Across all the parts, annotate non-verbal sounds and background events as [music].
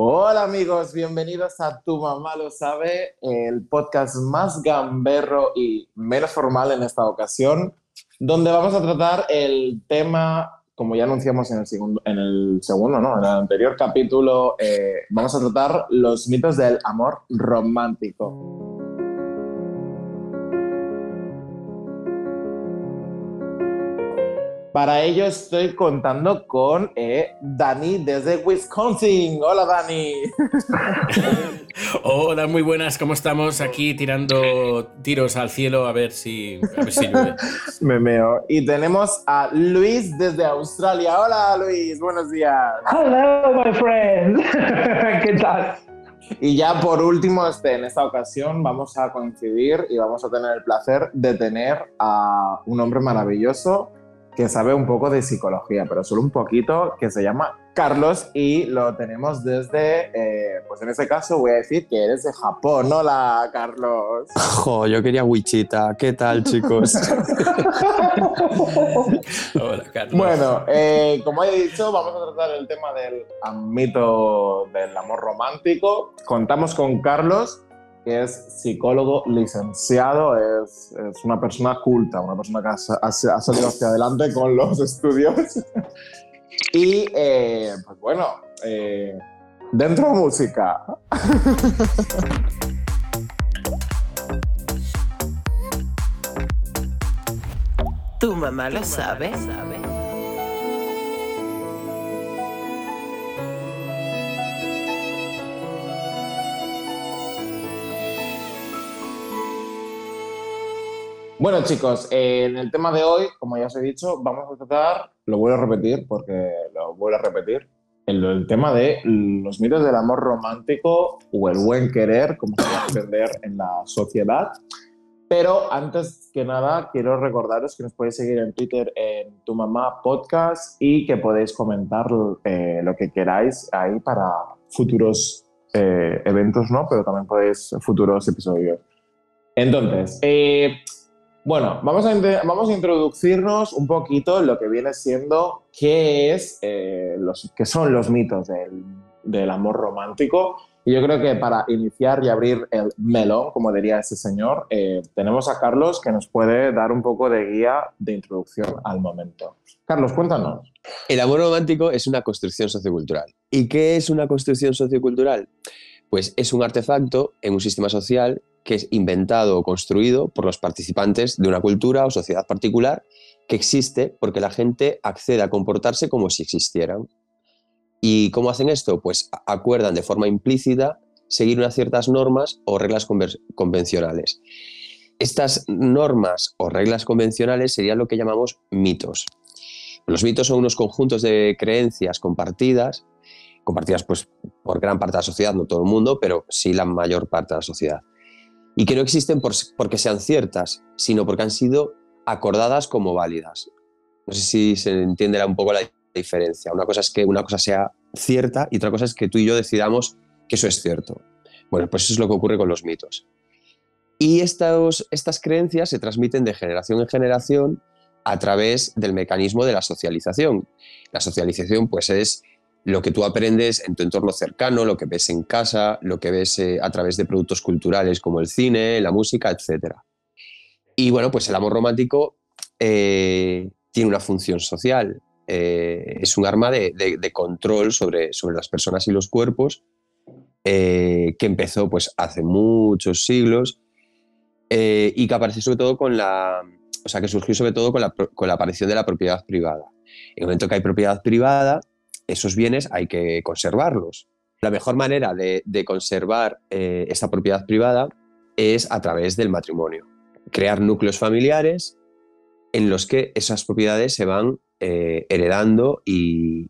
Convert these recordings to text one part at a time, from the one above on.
Hola amigos, bienvenidos a Tu Mamá Lo Sabe, el podcast más gamberro y menos formal en esta ocasión, donde vamos a tratar el tema, como ya anunciamos en el segundo, en el segundo ¿no? En el anterior capítulo, eh, vamos a tratar los mitos del amor romántico. Para ello estoy contando con eh, Dani desde Wisconsin. Hola Dani. [laughs] Hola, muy buenas. ¿Cómo estamos? Aquí tirando tiros al cielo a ver si, [laughs] Me meo. Y tenemos a Luis desde Australia. Hola Luis, buenos días. Hello, my friend. [laughs] ¿Qué tal? Y ya por último, este, en esta ocasión vamos a coincidir y vamos a tener el placer de tener a un hombre maravilloso que sabe un poco de psicología, pero solo un poquito, que se llama Carlos y lo tenemos desde, eh, pues en ese caso voy a decir que eres de Japón. Hola, Carlos. [laughs] Jo, yo quería Wichita. ¿Qué tal, chicos? [laughs] Hola, Carlos. Bueno, eh, como he dicho, vamos a tratar el tema del mito del amor romántico. Contamos con Carlos es psicólogo licenciado, es, es, una persona culta, una persona que ha, ha, salido hacia adelante con los [laughs] estudios. y eh, pues bueno, eh, dentro música. ¿Tu mamá lo sabe? sabe? Bueno, chicos, en el tema de hoy, como ya os he dicho, vamos a tratar, lo voy a repetir porque lo voy a repetir, el, el tema de los mitos del amor romántico o el buen querer, como se va a entender en la sociedad. Pero antes que nada, quiero recordaros que nos podéis seguir en Twitter en Tu Mamá Podcast y que podéis comentar eh, lo que queráis ahí para futuros eh, eventos, ¿no? Pero también podéis futuros episodios. Entonces, eh, bueno, vamos a, vamos a introducirnos un poquito en lo que viene siendo qué, es, eh, los, qué son los mitos del, del, amor romántico. Y yo creo que para iniciar y abrir el melón, como diría ese señor, eh, tenemos a Carlos que nos puede dar un poco de guía de introducción al momento. Carlos, cuéntanos. El amor romántico es una construcción sociocultural. ¿Y qué es una construcción sociocultural? Pues es un artefacto en un sistema social que es inventado o construido por los participantes de una cultura o sociedad particular que existe porque la gente accede a comportarse como si existieran. ¿Y cómo hacen esto? Pues acuerdan de forma implícita seguir unas ciertas normas o reglas convencionales. Estas normas o reglas convencionales serían lo que llamamos mitos. Los mitos son unos conjuntos de creencias compartidas, compartidas pues, por gran parte de la sociedad, no todo el mundo, pero sí la mayor parte de la sociedad y que no existen por, porque sean ciertas, sino porque han sido acordadas como válidas. No sé si se entiende un poco la diferencia. Una cosa es que una cosa sea cierta y otra cosa es que tú y yo decidamos que eso es cierto. Bueno, pues eso es lo que ocurre con los mitos. Y estos, estas creencias se transmiten de generación en generación a través del mecanismo de la socialización. La socialización pues es lo que tú aprendes en tu entorno cercano, lo que ves en casa, lo que ves eh, a través de productos culturales como el cine, la música, etc. Y bueno, pues el amor romántico eh, tiene una función social, eh, es un arma de, control sobre, sobre, las personas y los cuerpos que empezó pues hace muchos siglos y que aparece sobre todo con la, o sea, que surgió sobre todo con la, con la aparición de la propiedad privada. En el momento que hay propiedad privada, esos bienes hay que conservarlos. La mejor manera de, conservar eh, esta propiedad privada es a través del matrimonio. Crear núcleos familiares en los que esas propiedades se van eh, heredando y,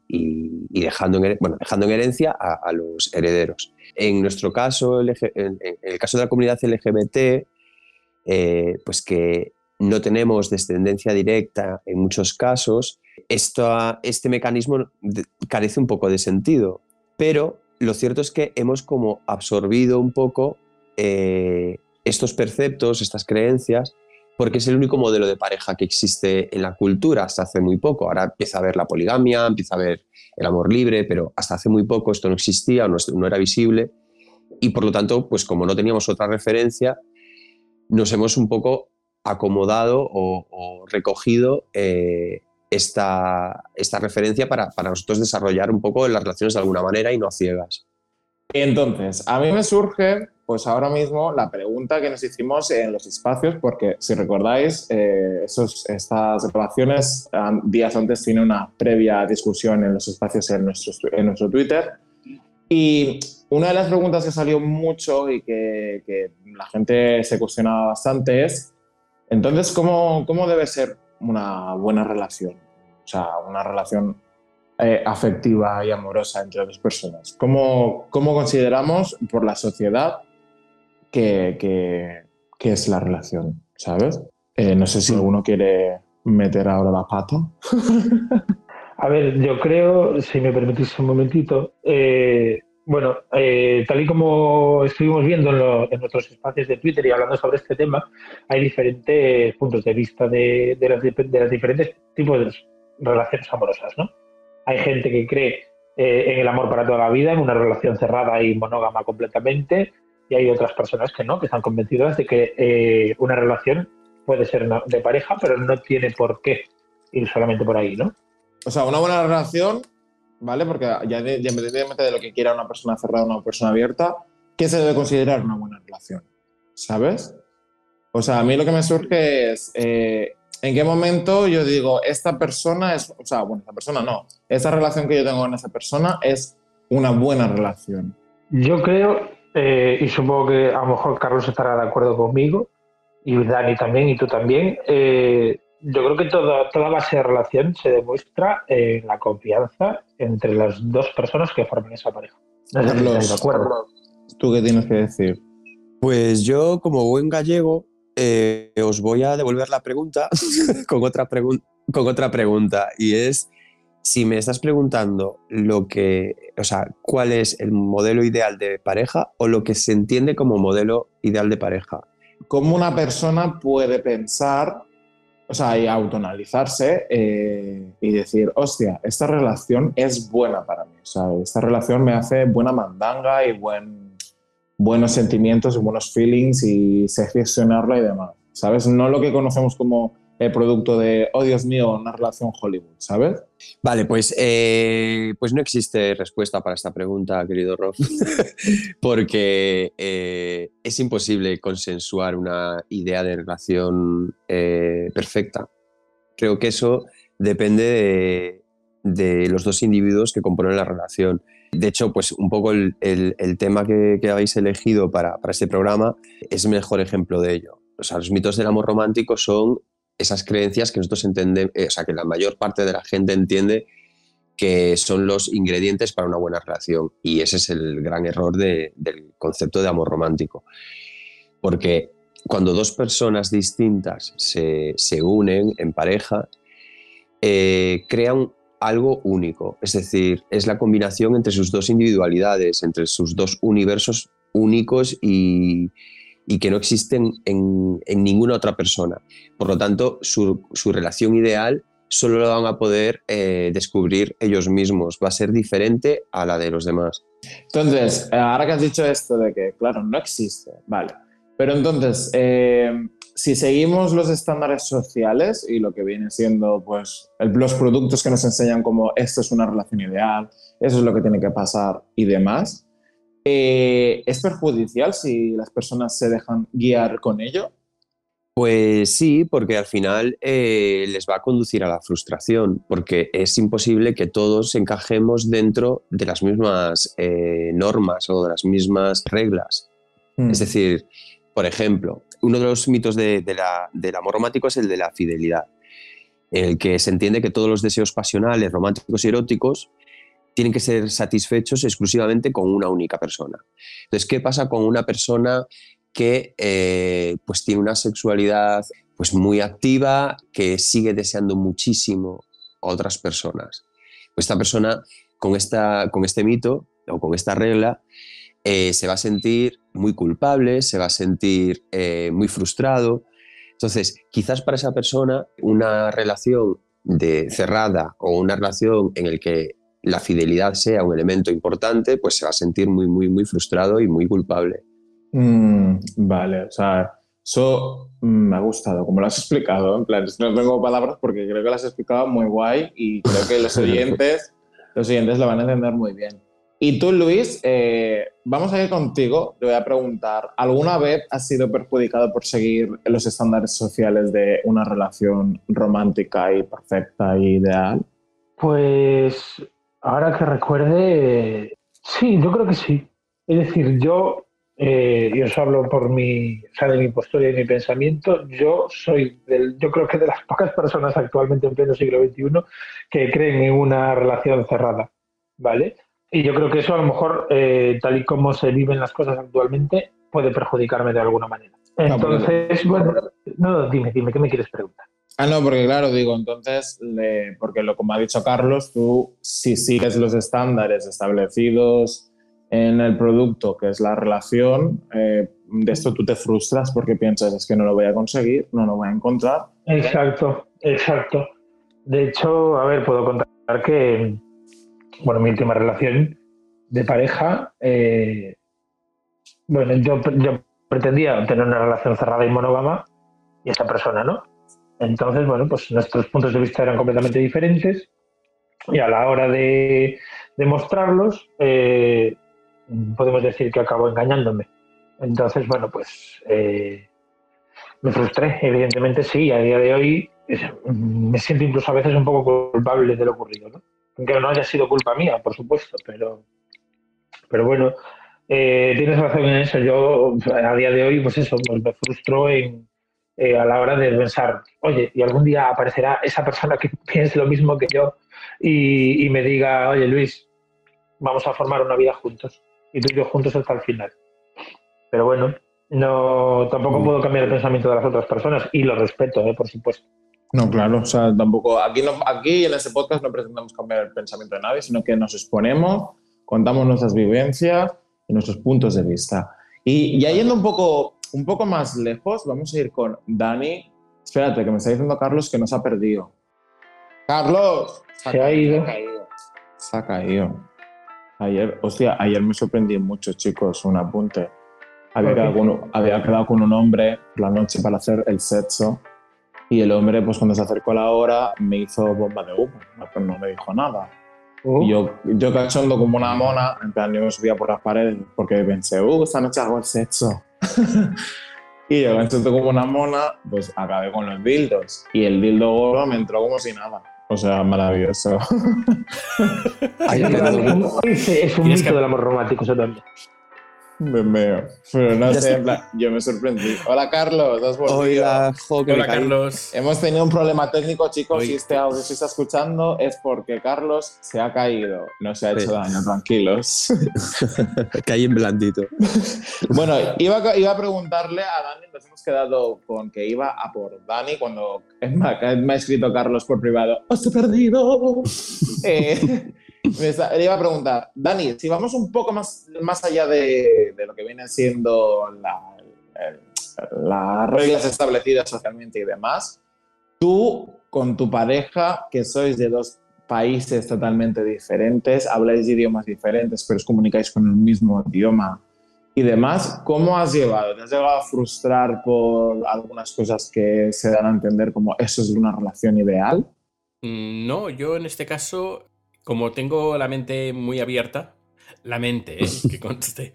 dejando, en, bueno, dejando en herencia a, los herederos. En nuestro caso, en, el caso de la comunidad LGBT, eh, pues que no tenemos descendencia directa en muchos casos, esto, este mecanismo carece un poco de sentido, pero lo cierto es que hemos como absorbido un poco eh, estos perceptos, estas creencias porque es el único modelo de pareja que existe en la cultura hasta hace muy poco. Ahora empieza a haber la poligamia, empieza a haber el amor libre, pero hasta hace muy poco esto no existía, no, no era visible. Y por lo tanto, pues como no teníamos otra referencia, nos hemos un poco acomodado o, recogido eh, esta, esta, referencia para, para, nosotros desarrollar un poco las relaciones de alguna manera y no a ciegas. Entonces, a mí me surge, pues ahora mismo, la pregunta que nos hicimos en los espacios, porque si recordáis, eh, esos, estas grabaciones días antes tiene una previa discusión en los espacios en nuestro, en nuestro Twitter. Y una de las preguntas que salió mucho y que, que la gente se cuestionaba bastante es, entonces, ¿cómo, ¿cómo debe ser una buena relación? O sea, una relación eh, afectiva y amorosa entre dos personas. ¿Cómo, cómo consideramos por la sociedad que, que, es la relación? ¿Sabes? Eh, no sé si alguno quiere meter ahora la pata. [laughs] A ver, yo creo, si me permitís un momentito, eh, bueno, tal y como estuvimos viendo en, nuestros espacios de Twitter y hablando sobre este tema, hay diferentes puntos de vista de, de, las, de las diferentes tipos de relaciones amorosas, ¿no? Hay gente que cree eh, en el amor para toda la vida, en una relación cerrada y monógama completamente, y hay otras personas que no, que están convencidas de que eh, una relación puede ser de pareja, pero no tiene por qué ir solamente por ahí, ¿no? O sea, una buena relación, ¿vale? Porque ya, independientemente de lo que quiera una persona cerrada o una persona abierta, ¿qué se debe considerar una buena relación? ¿Sabes? O sea, a mí lo que me surge es, eh, ¿En qué momento yo digo, esta persona es, o sea, bueno, esta persona no, esa relación que yo tengo con esa persona es una buena relación? Yo creo, eh, y supongo que a lo mejor Carlos estará de acuerdo conmigo, y Dani también, y tú también, eh, yo creo que toda, toda base de relación se demuestra en la confianza entre las dos personas que forman esa pareja. No sé de acuerdo. ¿Tú qué tienes que decir? Pues yo, como buen gallego, eh, os voy a devolver la pregunta [laughs] con, otra con otra pregunta y es si me estás preguntando lo que, o sea, cuál es el modelo ideal de pareja o lo que se entiende como modelo ideal de pareja. ¿Cómo una persona puede pensar, o sea, y autoanalizarse eh, y decir, hostia, esta relación es buena para mí, o sea, esta relación me hace buena mandanga y buen buenos sentimientos y buenos feelings y sé gestionarla y demás, ¿sabes? No lo que conocemos como el producto de, oh Dios mío, una relación Hollywood, ¿sabes? Vale, pues, eh, pues no existe respuesta para esta pregunta, querido Rob, [laughs] porque eh, es imposible consensuar una idea de relación eh, perfecta. Creo que eso depende de los dos individuos que componen la relación. De hecho, pues un poco el, tema que, habéis elegido para, este programa es el mejor ejemplo de ello. O sea, los mitos del amor romántico son esas creencias que nosotros entendemos, eh, o sea, que la mayor parte de la gente entiende que son los ingredientes para una buena relación. Y ese es el gran error del concepto de amor romántico. Porque cuando dos personas distintas se, unen en pareja, eh, crean algo único, es decir, es la combinación entre sus dos individualidades, entre sus dos universos únicos y, que no existen en, ninguna otra persona. Por lo tanto, su, relación ideal solo la van a poder eh, descubrir ellos mismos, va a ser diferente a la de los demás. Entonces, ahora que has dicho esto de que, claro, no existe, vale, pero entonces, eh, si seguimos los estándares sociales y lo que viene siendo pues, los productos que nos enseñan como esto es una relación ideal, eso es lo que tiene que pasar y demás, eh, ¿es perjudicial si las personas se dejan guiar con ello? Pues sí, porque al final eh, les va a conducir a la frustración, porque es imposible que todos encajemos dentro de las mismas eh, normas o de las mismas reglas. Mm. Es decir, por ejemplo, uno de los mitos del amor romántico es el de la fidelidad, en el que se entiende que todos los deseos pasionales, románticos y eróticos tienen que ser satisfechos exclusivamente con una única persona. Entonces, ¿qué pasa con una persona que eh, pues tiene una sexualidad pues muy activa, que sigue deseando muchísimo a otras personas? Pues esta persona con, esta, con este mito o con esta regla eh, se va a sentir muy culpable, se va a sentir eh, muy frustrado, Entonces, quizás para esa persona una relación de cerrada o una relación en el que la fidelidad sea un elemento importante, pues se va a sentir muy, muy, muy frustrado y muy culpable. Mm, vale, o sea, eso me ha gustado, como lo has explicado, en plan, no tengo palabras porque creo que lo has explicado muy guay y creo que los [laughs] oyentes, los oyentes lo van a entender muy bien. Y tú, Luis, eh, vamos a ir contigo. Te voy a preguntar, ¿alguna vez has sido perjudicado por seguir los estándares sociales de una relación romántica y perfecta e ideal? Pues ahora que recuerde, sí, yo creo que sí. Es decir, yo, eh, y os hablo por mi, o sea, de mi postura y mi pensamiento, yo soy, del, yo creo que de las pocas personas actualmente en pleno siglo XXI que creen en una relación cerrada, ¿vale? Y yo creo que eso a lo mejor, eh, tal y como se viven las cosas actualmente, puede perjudicarme de alguna manera. Entonces, bueno, no, dime, dime, ¿qué me quieres preguntar? Ah, no, porque claro, digo, entonces, le- porque lo como ha dicho Carlos, tú si sigues los estándares establecidos en el producto, que es la relación, eh, de esto tú te frustras porque piensas, es que no lo voy a conseguir, no lo voy a encontrar. Exacto, exacto. De hecho, a ver, puedo contar que, bueno, mi última relación de pareja, eh, bueno, yo, yo pretendía tener una relación cerrada y monógama y esa persona no. Entonces, bueno, pues nuestros puntos de vista eran completamente diferentes y a la hora de, mostrarlos, eh, podemos decir que acabó engañándome. Entonces, bueno, pues eh, me frustré, evidentemente sí, a día de hoy es- me siento incluso a veces un poco culpable de lo ocurrido, ¿no? Aunque no haya sido culpa mía, por supuesto, pero, pero bueno, eh, tienes razón en eso. Yo a día de hoy, pues eso, pues me frustro en, eh, a la hora de pensar, oye, y algún día aparecerá esa persona que [laughs] piense lo mismo que yo y, y me diga, oye Luis, vamos a formar una vida juntos y tú y yo juntos hasta el final. Pero bueno, no, tampoco puedo cambiar el pensamiento de las otras personas y lo respeto, ¿eh? por supuesto. No, claro, o sea, tampoco, aquí, no, aquí en este podcast no pretendemos cambiar el pensamiento de nadie, sino que nos exponemos, contamos nuestras vivencias y nuestros puntos de vista. Y ya yendo un poco, un poco más lejos, vamos a ir con Dani. Espérate, que me está diciendo Carlos que nos ha perdido. ¡Carlos! Se ha ido. Se ha caído. Ayer, hostia, ayer me sorprendí mucho, chicos, un apunte. Había quedado, con, un- había quedado con un hombre por la noche para hacer el sexo y el hombre, pues cuando se acercó a la hora, me hizo bomba de humo, pero no me dijo nada. Uh, Y yo, yo cachondo como una mona, en plan, yo me subía por las paredes porque pensé, uh, esta noche hago el sexo. [laughs] y yo cachondo como una mona, pues acabé con los dildos. Y el dildo gordo me entró como si nada. O sea, maravilloso. [laughs] Ay, es, un mito del amor romántico eso también. Me meo. Pero no Ya sé, en plan, yo me sorprendí. Hola, Carlos, has volvido. Hola, jo, Hola. Carlos. Hemos tenido un problema técnico, chicos. Oye. Si este audio se está escuchando es porque Carlos se ha caído. No se ha hecho Sí. daño, tranquilos. [laughs] Caí en blandito. [laughs] bueno, iba, a- iba a preguntarle a Dani, nos hemos quedado con que iba a por Dani cuando me ha escrito Carlos por privado. ¡Os he perdido! [laughs] Eh, [laughs] le iba a preguntar, Dani, si vamos un poco más, más allá de, lo que viene siendo las reglas establecidas socialmente y demás, tú con tu pareja, que sois de dos países totalmente diferentes, habláis idiomas diferentes, pero os comunicáis con el mismo idioma y demás, ¿cómo has llevado? ¿Te has llegado a frustrar por algunas cosas que se dan a entender como eso es una relación ideal? Mm, No, yo en este caso, como tengo la mente muy abierta, la mente, ¿eh? [laughs] que conste,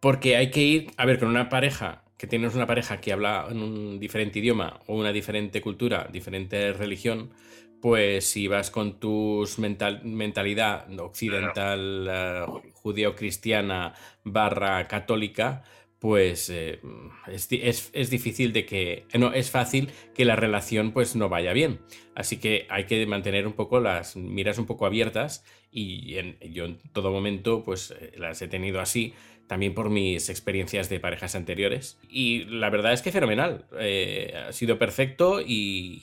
porque hay que ir, a ver, con una pareja, que tienes una pareja que habla en un diferente idioma o una diferente cultura, diferente religión, pues si vas con tu mental, mentalidad occidental, eh, judeo-cristiana barra católica, pues eh, es, es- difícil de que, no, es fácil que la relación pues no vaya bien. Así que hay que mantener un poco las miras un poco abiertas y en- yo en todo momento pues eh, las he tenido así, también por mis experiencias de parejas anteriores. Y la verdad es que fenomenal, eh, ha sido perfecto y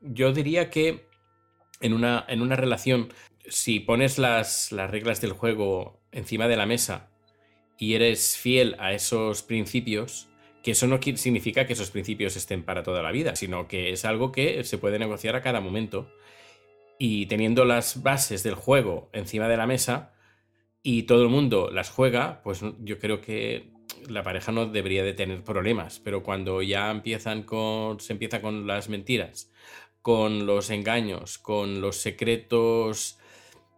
yo diría que en una, en una relación, si pones las, las reglas del juego encima de la mesa y eres fiel a esos principios, que eso no significa que esos principios estén para toda la vida, sino que es algo que se puede negociar a cada momento. Y teniendo las bases del juego encima de la mesa y todo el mundo las juega, pues yo creo que la pareja no debería de tener problemas. Pero cuando ya empiezan con. se empieza con las mentiras, con los engaños, con los secretos.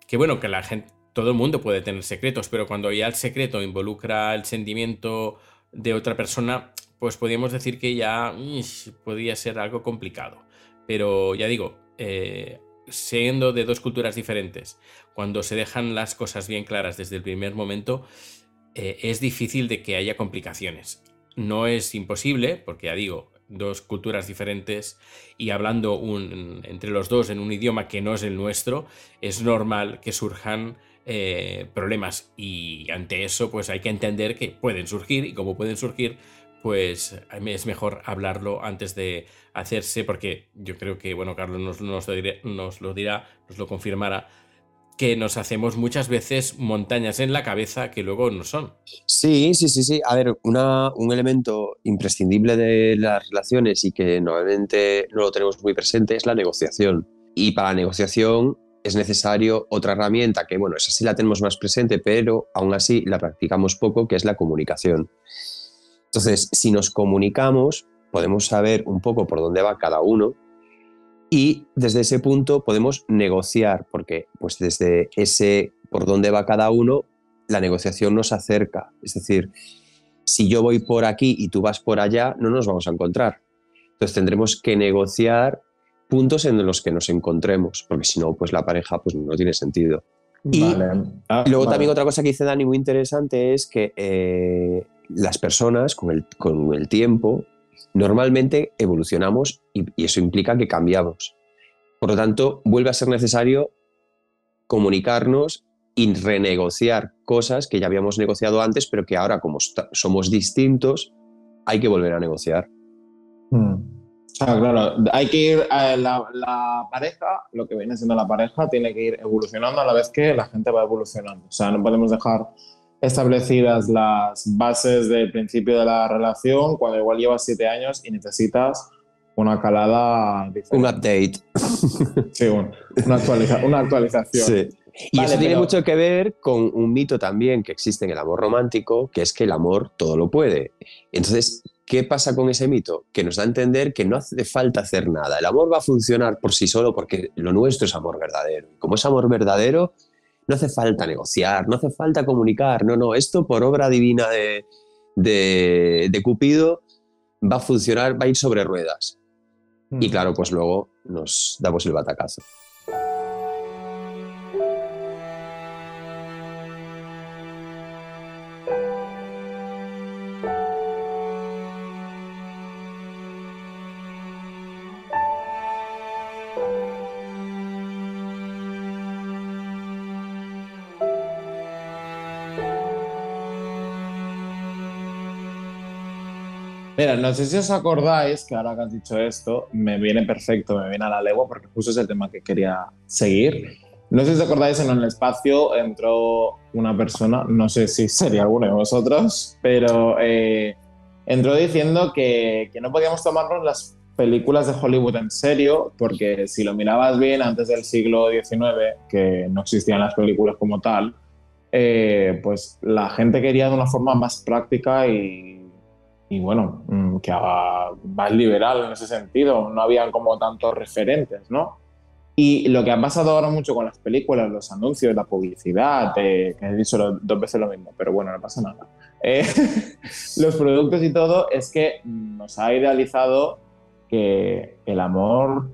Que bueno, que la gente. Todo el mundo puede tener secretos, pero cuando ya el secreto involucra el sentimiento de otra persona, pues podríamos decir que ya podría ser algo complicado. Pero ya digo, eh, siendo de dos culturas diferentes, cuando se dejan las cosas bien claras desde el primer momento, eh, es difícil de que haya complicaciones. No es imposible, porque ya digo, dos culturas diferentes y hablando un- entre los dos en un idioma que no es el nuestro, es normal que surjan eh, problemas y ante eso pues hay que entender que pueden surgir y como pueden surgir pues es mejor hablarlo antes de hacerse porque yo creo que bueno Carlos nos, nos lo, diré- nos lo dirá, nos lo confirmará que nos hacemos muchas veces montañas en la cabeza que luego no son. Sí, sí, sí, sí. A ver, una- un elemento imprescindible de las relaciones y que normalmente no lo tenemos muy presente es la negociación. Y para la negociación es necesario otra herramienta que, bueno, esa sí la tenemos más presente, pero aún así la practicamos poco, que es la comunicación. Entonces, si nos comunicamos, podemos saber un poco por dónde va cada uno y desde ese punto podemos negociar, porque pues desde ese por dónde va cada uno, la negociación nos acerca. Es decir, si yo voy por aquí y tú vas por allá, no nos vamos a encontrar. Entonces tendremos que negociar puntos en los que nos encontremos, porque si no, pues la pareja pues no tiene sentido. Y Vale. Ah, luego vale. también otra cosa que dice Dani muy interesante es que eh, las personas con el, con el tiempo normalmente evolucionamos y, y eso implica que cambiamos. Por lo tanto, vuelve a ser necesario comunicarnos y renegociar cosas que ya habíamos negociado antes, pero que ahora como somos distintos, hay que volver a negociar. Mm. Sea, claro, hay que ir a la, la pareja, lo que viene siendo la pareja, tiene que ir evolucionando a la vez que la gente va evolucionando. O sea, no podemos dejar establecidas las bases del principio de la relación cuando igual llevas siete años y necesitas una calada diferente. Un update. [laughs] Sí, un- una, actualiza- una actualización. Sí. Y Vale, eso tiene pero- mucho que ver con un mito también que existe en el amor romántico, que es que el amor todo lo puede. Entonces, ¿qué pasa con ese mito? Que nos da a entender que no hace falta hacer nada. El amor va a funcionar por sí solo porque lo nuestro es amor verdadero. Y como es amor verdadero, no hace falta negociar, no hace falta comunicar. No, no, esto por obra divina de, de, de Cupido va a funcionar, va a ir sobre ruedas. Y Mm. claro, pues luego nos damos el batacazo. No sé si os acordáis que ahora que has dicho esto, me viene perfecto, me viene a la legua, porque justo es el tema que quería seguir. No sé si os acordáis, en el espacio entró una persona, no sé si sería alguno de vosotros, pero eh, entró diciendo que, que no podíamos tomarnos las películas de Hollywood en serio, porque si lo mirabas bien antes del siglo XIX, que no existían las películas como tal, eh, pues la gente quería de una forma más práctica y, y bueno, mm, que más liberal en ese sentido. No habían como tantos referentes, ¿no? Y lo que ha pasado ahora mucho con las películas, los anuncios, la publicidad, eh, que he dicho dos veces lo mismo, pero bueno, no pasa nada. Eh, [laughs] los productos y todo es que nos ha idealizado que el amor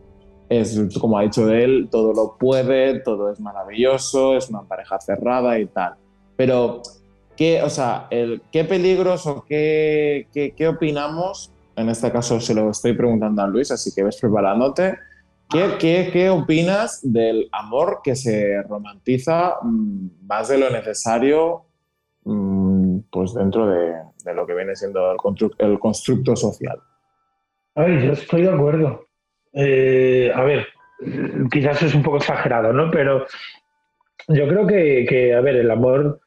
es, como ha dicho él, todo lo puede, todo es maravilloso, es una pareja cerrada y tal. Pero, ¿qué, o sea, el, ¿qué peligros o qué, qué, qué opinamos? En este caso se lo estoy preguntando a Luis, así que ves preparándote. ¿Qué, qué, qué opinas del amor que se romantiza mm, más de lo necesario mm, pues dentro de, de lo que viene siendo el, constru- el constructo social? Ay, yo estoy de acuerdo. Eh, a ver, quizás es un poco exagerado, ¿no? Pero yo creo que, que, a ver, el amor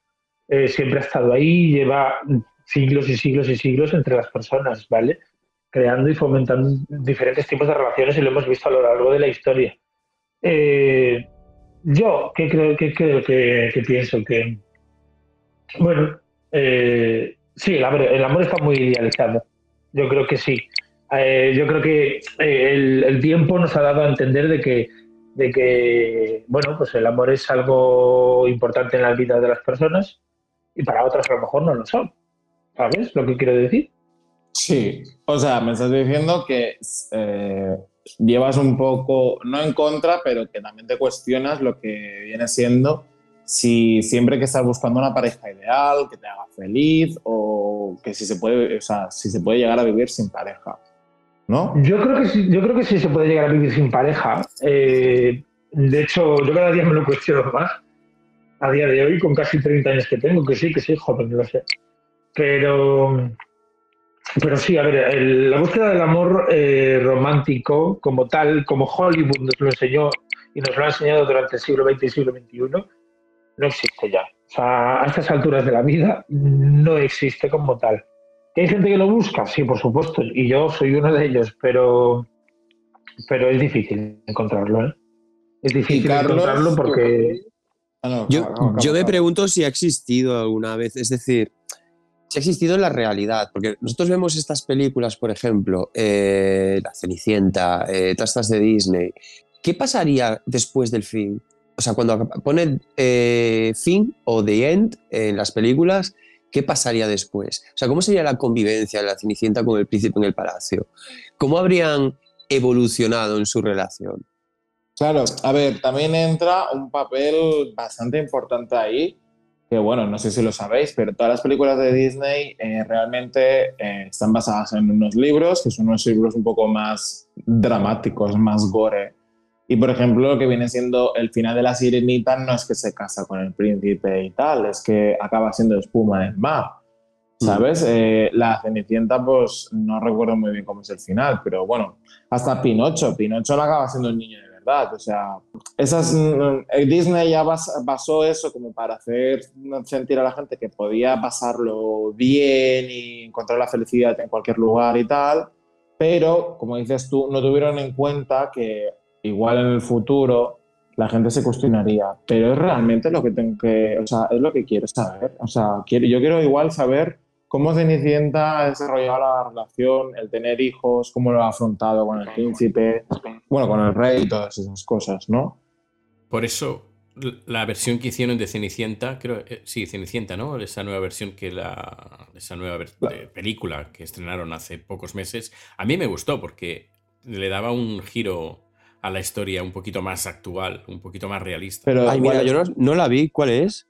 eh, siempre ha estado ahí, lleva siglos y siglos y siglos entre las personas, ¿vale? Creando y fomentando diferentes tipos de relaciones y lo hemos visto a lo largo de la historia. Eh, yo, ¿qué creo, qué creo que, pienso? Que, bueno, eh, sí, el amor, el amor está muy idealizado. Yo creo que sí. Yo creo que el, el tiempo nos ha dado a entender de que, de que, bueno, pues el amor es algo importante en la vida de las personas y para otras a lo mejor no lo son. ¿Sabes lo que quiero decir? Sí, o sea, me estás diciendo que eh, llevas un poco, no en contra, pero que también te cuestionas lo que viene siendo si siempre que estás buscando una pareja ideal, que te haga feliz o que si se puede, o sea, si se puede llegar a vivir sin pareja, ¿no? Yo creo que sí, yo creo que sí se puede llegar a vivir sin pareja. Eh, de hecho, yo cada día me lo cuestiono más. A día de hoy, con casi 30 años que tengo, que sí, que sí, joven, lo sé. Pero, pero sí, a ver, el- la búsqueda del amor eh, romántico como tal, como Hollywood nos lo enseñó y nos lo ha enseñado durante el siglo XX y siglo XXI, no existe ya. O sea, a estas alturas de la vida no existe como tal. ¿Que hay gente que lo busca? Sí, por supuesto, y yo soy uno de ellos, pero, pero es difícil encontrarlo, ¿eh? Es difícil Carlos, encontrarlo porque... Ah, no, Yo, me pregunto si ha existido alguna vez, es decir, si ha existido en la realidad, porque nosotros vemos estas películas, por ejemplo, eh, La Cenicienta, eh, todas estas de Disney. ¿Qué pasaría después del fin? O sea, cuando pone eh, fin o the end en las películas, ¿qué pasaría después? O sea, ¿cómo sería la convivencia de la Cenicienta con el príncipe en el palacio? ¿Cómo habrían evolucionado en su relación? Claro, a ver, también entra un papel bastante importante ahí, que bueno, no sé si lo sabéis, pero todas las películas de Disney eh, realmente eh, están basadas en unos libros, que son unos libros un poco más dramáticos, más gore. Y por ejemplo, lo que viene siendo el final de la sirenita no es que se casa con el príncipe y tal, es que acaba siendo espuma del mar. ¿Sabes? Eh, la Cenicienta, pues no recuerdo muy bien cómo es el final, pero bueno, hasta Pinocho. Pinocho no acaba siendo un niño O sea, esas, eh, Disney ya bas- basó eso como para hacer sentir a la gente que podía pasarlo bien y encontrar la felicidad en cualquier lugar y tal. Pero, como dices tú, no tuvieron en cuenta que igual en el futuro la gente se cuestionaría, pero es realmente lo que tengo que, o sea, es lo que quiero saber. O sea, quiero, yo quiero igual saber cómo Cenicienta ha desarrollado la relación, el tener hijos, cómo lo ha afrontado con el príncipe, bueno, con el rey y todas esas cosas, ¿no? Por eso la versión que hicieron de Cenicienta, creo, eh, sí, Cenicienta, ¿no? Esa nueva versión que la, esa nueva ver- de película que estrenaron hace pocos meses, a mí me gustó porque le daba un giro a la historia un poquito más actual, un poquito más realista. Pero Ay, mira, ¿cuál yo no la vi, ¿cuál es?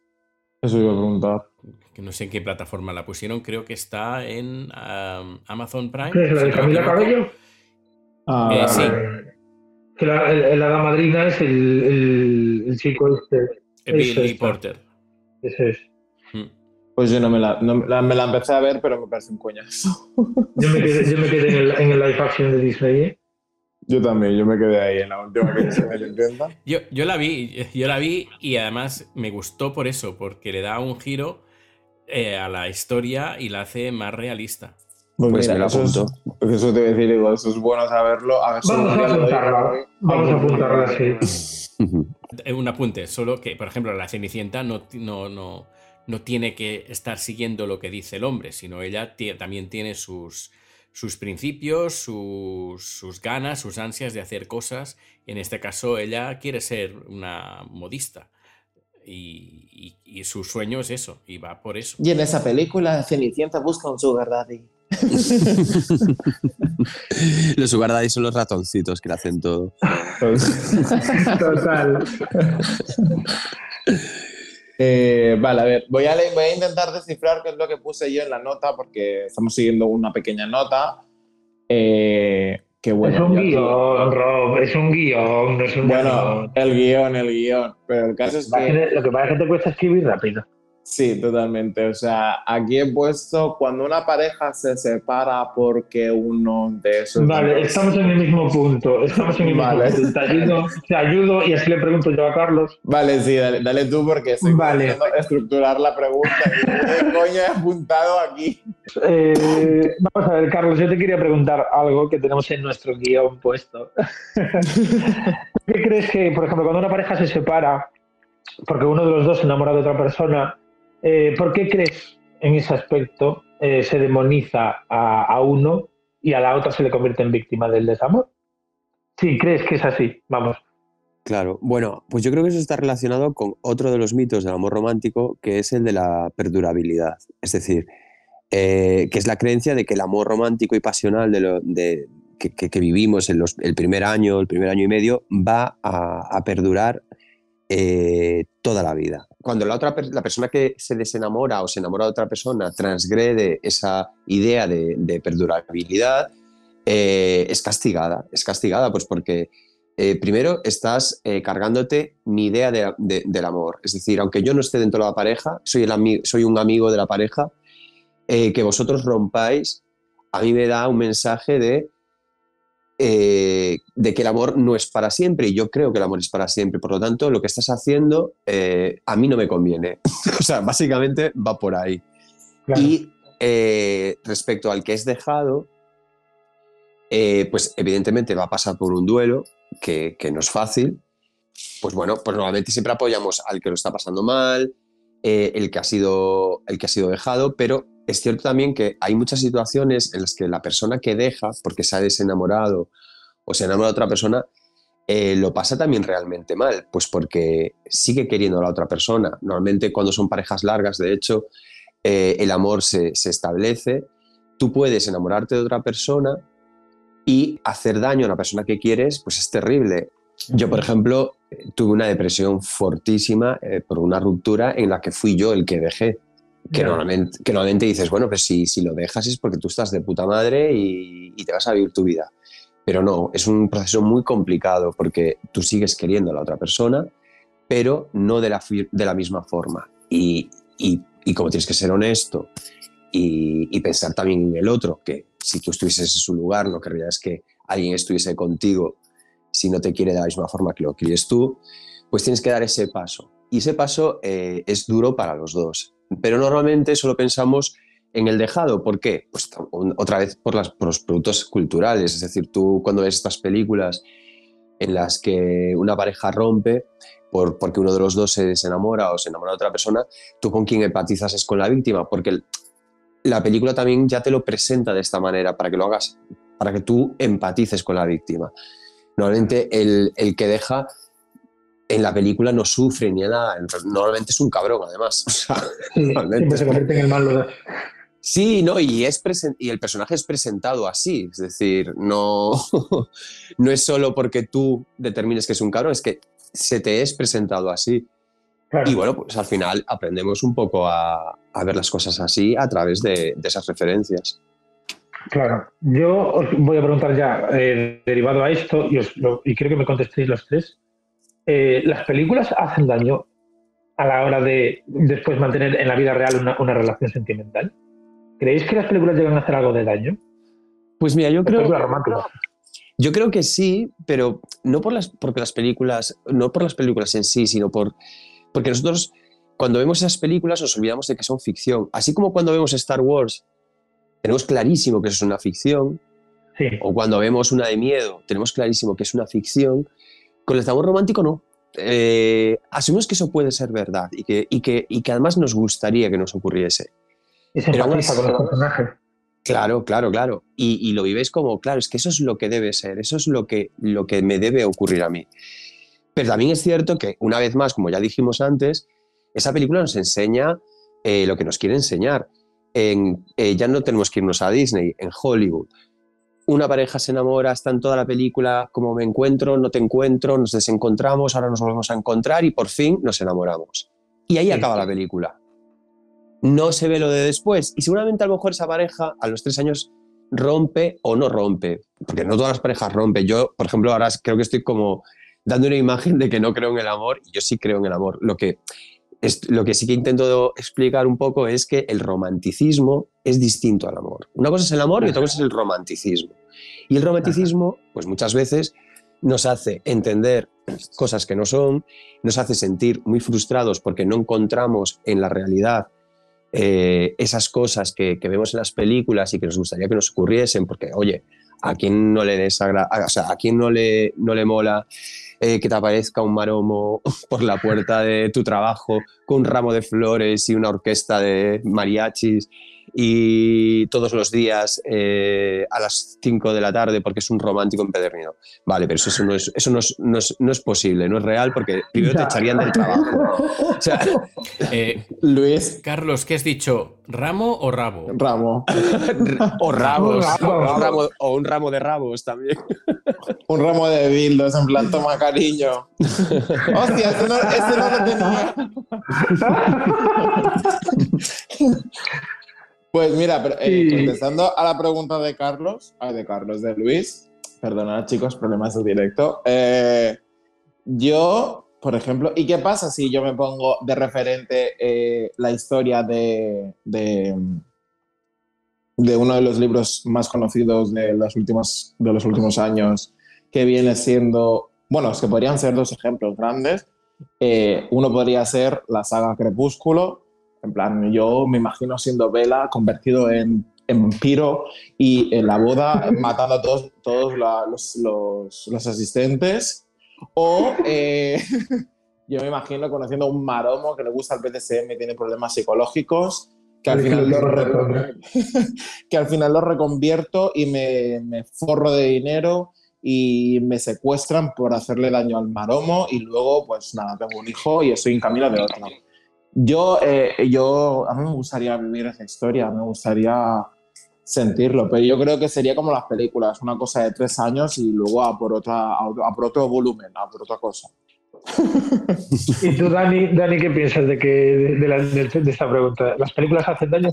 Eso iba a preguntar. Que no sé en qué plataforma la pusieron, creo que está en um, Amazon Prime. ¿Qué es la de Camila. Cabello? Ah, Eh, vale, sí. Que la, el, la madrina es el, el, el chico este. Eso Billy. Porter. Ese es. Mm. Pues yo no me la, no me la- me la empecé a ver, pero me parece un coñazo. [laughs] Yo me quedé, yo me quedé en, el, en el live action de Disney. ¿eh? Yo también, yo me quedé ahí en la última que se me intenta. Yo, yo la vi, yo la vi y además me gustó por eso, porque le da un giro eh, a la historia y la hace más realista. Pues, Pues mira, me lo eso, es, apunto. eso te voy a decir, digo, eso es bueno saberlo. A ver, Vamos a apuntarla. Vamos a apuntarla, sí. [laughs] Un apunte, solo que, por ejemplo, la Cenicienta no, no, no, no tiene que estar siguiendo lo que dice el hombre, sino ella también tiene sus, sus principios, sus, sus ganas, sus ansias de hacer cosas. En este caso, ella quiere ser una modista. Y, y- y su sueño es eso, y va por eso. Y en esa película, Cenicienta busca un sugar daddy. [laughs] Los sugar daddy son los ratoncitos que le hacen todo. [laughs] Total. Eh, vale, a ver, voy a, voy a intentar descifrar qué es lo que puse yo en la nota, porque estamos siguiendo una pequeña nota. Eh, bueno, es un guion, Rob. Es un guion, no es un Bueno, el guion, el guion. Pero el caso es que. Lo que pasa es que te cuesta escribir rápido. Sí, totalmente. O sea, aquí he puesto cuando una pareja se separa porque uno de esos. Vale, dos- estamos en el mismo punto. Estamos en el mismo Vale. punto. Te ayudo, te ayudo y así le pregunto yo a Carlos. Vale, sí, dale, dale tú porque estoy Vale. estructurar la pregunta. ¿Qué coño he apuntado aquí? Eh, vamos a ver, Carlos, yo te quería preguntar algo que tenemos en nuestro guion puesto. [laughs] ¿Qué crees que, por ejemplo, cuando una pareja se separa, porque uno de los dos se enamora de otra persona, eh, ¿por qué crees en ese aspecto eh, se demoniza a, uno y a la otra se le convierte en víctima del desamor? Sí, crees que es así, vamos. Claro, bueno, pues yo creo que eso está relacionado con otro de los mitos del amor romántico, que es el de la perdurabilidad. Es decir, eh, que es la creencia de que el amor romántico y pasional de lo- de- que, vivimos en los- el primer año, el primer año y medio, va a perdurar eh, toda la vida. Cuando la, otra, la persona que se desenamora o se enamora de otra persona transgrede esa idea de, perdurabilidad, eh, es castigada. Es castigada pues porque eh, primero estás cargándote mi idea de- de- del amor. Es decir, aunque yo no esté dentro de la pareja, soy, el soy un amigo de la pareja, que vosotros rompáis, a mí me da un mensaje de, eh, de que el amor no es para siempre y yo creo que el amor es para siempre. Por lo tanto, lo que estás haciendo eh, a mí no me conviene. [laughs] o sea, básicamente va por ahí. Claro. Y eh, respecto al que es dejado, pues evidentemente va a pasar por un duelo que, que no es fácil. Pues bueno, pues normalmente siempre apoyamos al que lo está pasando mal, el, que ha sido, el que ha sido dejado, pero es cierto también que hay muchas situaciones en las que la persona que deja, porque se ha desenamorado o se enamora de otra persona, eh, lo pasa también realmente mal, pues porque sigue queriendo a la otra persona. Normalmente cuando son parejas largas, de hecho, eh, el amor se, se establece, tú puedes enamorarte de otra persona y hacer daño a la persona que quieres, pues es terrible. Yo, por ejemplo, tuve una depresión fortísima eh, por una ruptura en la que fui yo el que dejé. Que, Ya. normalmente, que normalmente dices, bueno, pues si, si lo dejas es porque tú estás de puta madre y, y te vas a vivir tu vida. Pero no, es un proceso muy complicado porque tú sigues queriendo a la otra persona, pero no de la, de la misma forma. Y, y, y como tienes que ser honesto y, y pensar también en el otro, que si tú estuvieses en su lugar, no querrías que alguien estuviese contigo si no te quiere de la misma forma que lo quieres tú, pues tienes que dar ese paso. Y ese paso eh, es duro para los dos. Pero normalmente solo pensamos en el dejado. ¿Por qué? Pues otra vez por, las, por los productos culturales. Es decir, tú cuando ves estas películas en las que una pareja rompe por, porque uno de los dos se desenamora o se enamora de otra persona, tú con quien empatizas es con la víctima, porque la película también ya te lo presenta de esta manera para que lo hagas, para que tú empatices con la víctima. Normalmente el, el que deja en la película no sufre ni nada, normalmente es un cabrón además. [laughs] O sea, Sí, siempre se convierte en el malo. Sí, no, y, es y el personaje es presentado así, es decir, no, [laughs] no es solo porque tú determines que es un cabrón, es que se te es presentado así. Claro. Y bueno, pues al final aprendemos un poco a, a ver las cosas así a través de, de esas referencias. Claro, yo os voy a preguntar ya, eh, derivado a esto, y, os lo- y creo que me contestéis los tres, eh, ¿las películas hacen daño a la hora de después mantener en la vida real una, una relación sentimental? ¿Creéis que las películas llegan a hacer algo de daño? Pues mira, yo creo, yo creo que sí, pero no por las, porque las películas, no por las películas en sí, sino por, porque nosotros cuando vemos esas películas nos olvidamos de que son ficción. Así como cuando vemos Star Wars, tenemos clarísimo que eso es una ficción, Sí, o cuando vemos una de miedo, tenemos clarísimo que es una ficción. Con el amor romántico no. Eh, asumimos que eso puede ser verdad y que, y, que, y que además nos gustaría que nos ocurriese. se pero aún con los personajes. Claro, claro, claro. Y, y lo vivéis como, claro, es que eso es lo que debe ser, eso es lo que, lo que me debe ocurrir a mí. Pero también es cierto que, una vez más, como ya dijimos antes, esa película nos enseña eh, lo que nos quiere enseñar. En, eh, ya no tenemos que irnos a Disney, en Hollywood. Una pareja se enamora, está en toda la película, como me encuentro, no te encuentro, nos desencontramos, ahora nos volvemos a encontrar y por fin nos enamoramos. Y ahí Sí. acaba la película no se ve lo de después. Y seguramente a lo mejor esa pareja a los tres años rompe o no rompe, porque no todas las parejas rompen. Yo, por ejemplo, ahora creo que estoy como dando una imagen de que no creo en el amor y yo sí creo en el amor. Lo que lo que sí que intento explicar un poco es que el romanticismo es distinto al amor. Una cosa es el amor y otra cosa es el romanticismo. Y el romanticismo, pues muchas veces nos hace entender cosas que no son, nos hace sentir muy frustrados porque no encontramos en la realidad eh, esas cosas que, que vemos en las películas y que nos gustaría que nos ocurriesen, porque, oye, ¿a quién no le desagra- o sea, a quién no le, no le mola eh, que te aparezca un maromo [laughs] por la puerta de tu trabajo con un ramo de flores y una orquesta de mariachis y todos los días eh, a las 5 de la tarde porque es un romántico empedernido. Vale, pero eso, eso no, es, eso no, es, no es- no es posible, no es real porque primero te echarían del trabajo. O sea, [laughs] Eh, Luis Carlos, ¿qué has dicho? ¿Ramo o rabo? Ramo. [laughs] o rabos, o un ramo, o un ramo de rabos también. [laughs] Un ramo de dildos, en plan, toma cariño. Hostia, ese no, ese no lo tenía. Pues mira, pero, eh, Sí. contestando a la pregunta de Carlos, ah, de Carlos, de Luis, perdonad chicos, problemas de directo. Eh, yo, por ejemplo, ¿y qué pasa si yo me pongo de referente eh, la historia de, de, de uno de los libros más conocidos de, las últimas, de los últimos años, que viene siendo, bueno, es que podrían ser dos ejemplos grandes. Eh, uno podría ser la saga Crepúsculo, en plan, yo me imagino siendo Vela convertido en, en vampiro y en la boda [laughs] matando a todos, todos la- los, los- los asistentes. O eh, [laughs] yo me imagino conociendo a un maromo que le gusta el BDSM y tiene problemas psicológicos, que al final lo, [laughs] que al final lo reconvierto y me, me forro de dinero y me secuestran por hacerle daño al maromo y luego pues nada, tengo un hijo y estoy en camino de otro. Yo, eh, yo, a mí me gustaría vivir esa historia, me gustaría sentirlo, pero yo creo que sería como las películas, una cosa de tres años y luego a por, otra, a, otro- a por otro volumen, a por otra cosa. [laughs] ¿Y tú, Dani, Dani qué piensas de, que, de, de la- de- de esta pregunta? ¿Las películas hacen daño?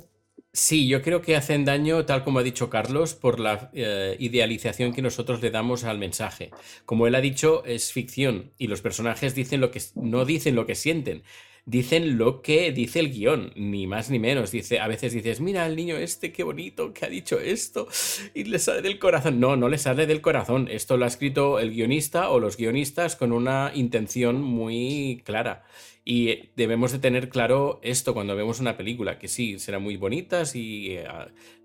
Sí, yo creo que hacen daño, tal como ha dicho Carlos, por la eh, idealización que nosotros le damos al mensaje. Como él ha dicho, es ficción y los personajes dicen lo que no dicen lo que sienten, dicen lo que dice el guion, ni más ni menos. Dice, a veces dices, mira el niño este, qué bonito que ha dicho esto y le sale del corazón. No, no le sale del corazón. Esto lo ha escrito el guionista o los guionistas con una intención muy clara. Y debemos de tener claro esto cuando vemos una película, que sí, será muy bonita, sí, eh,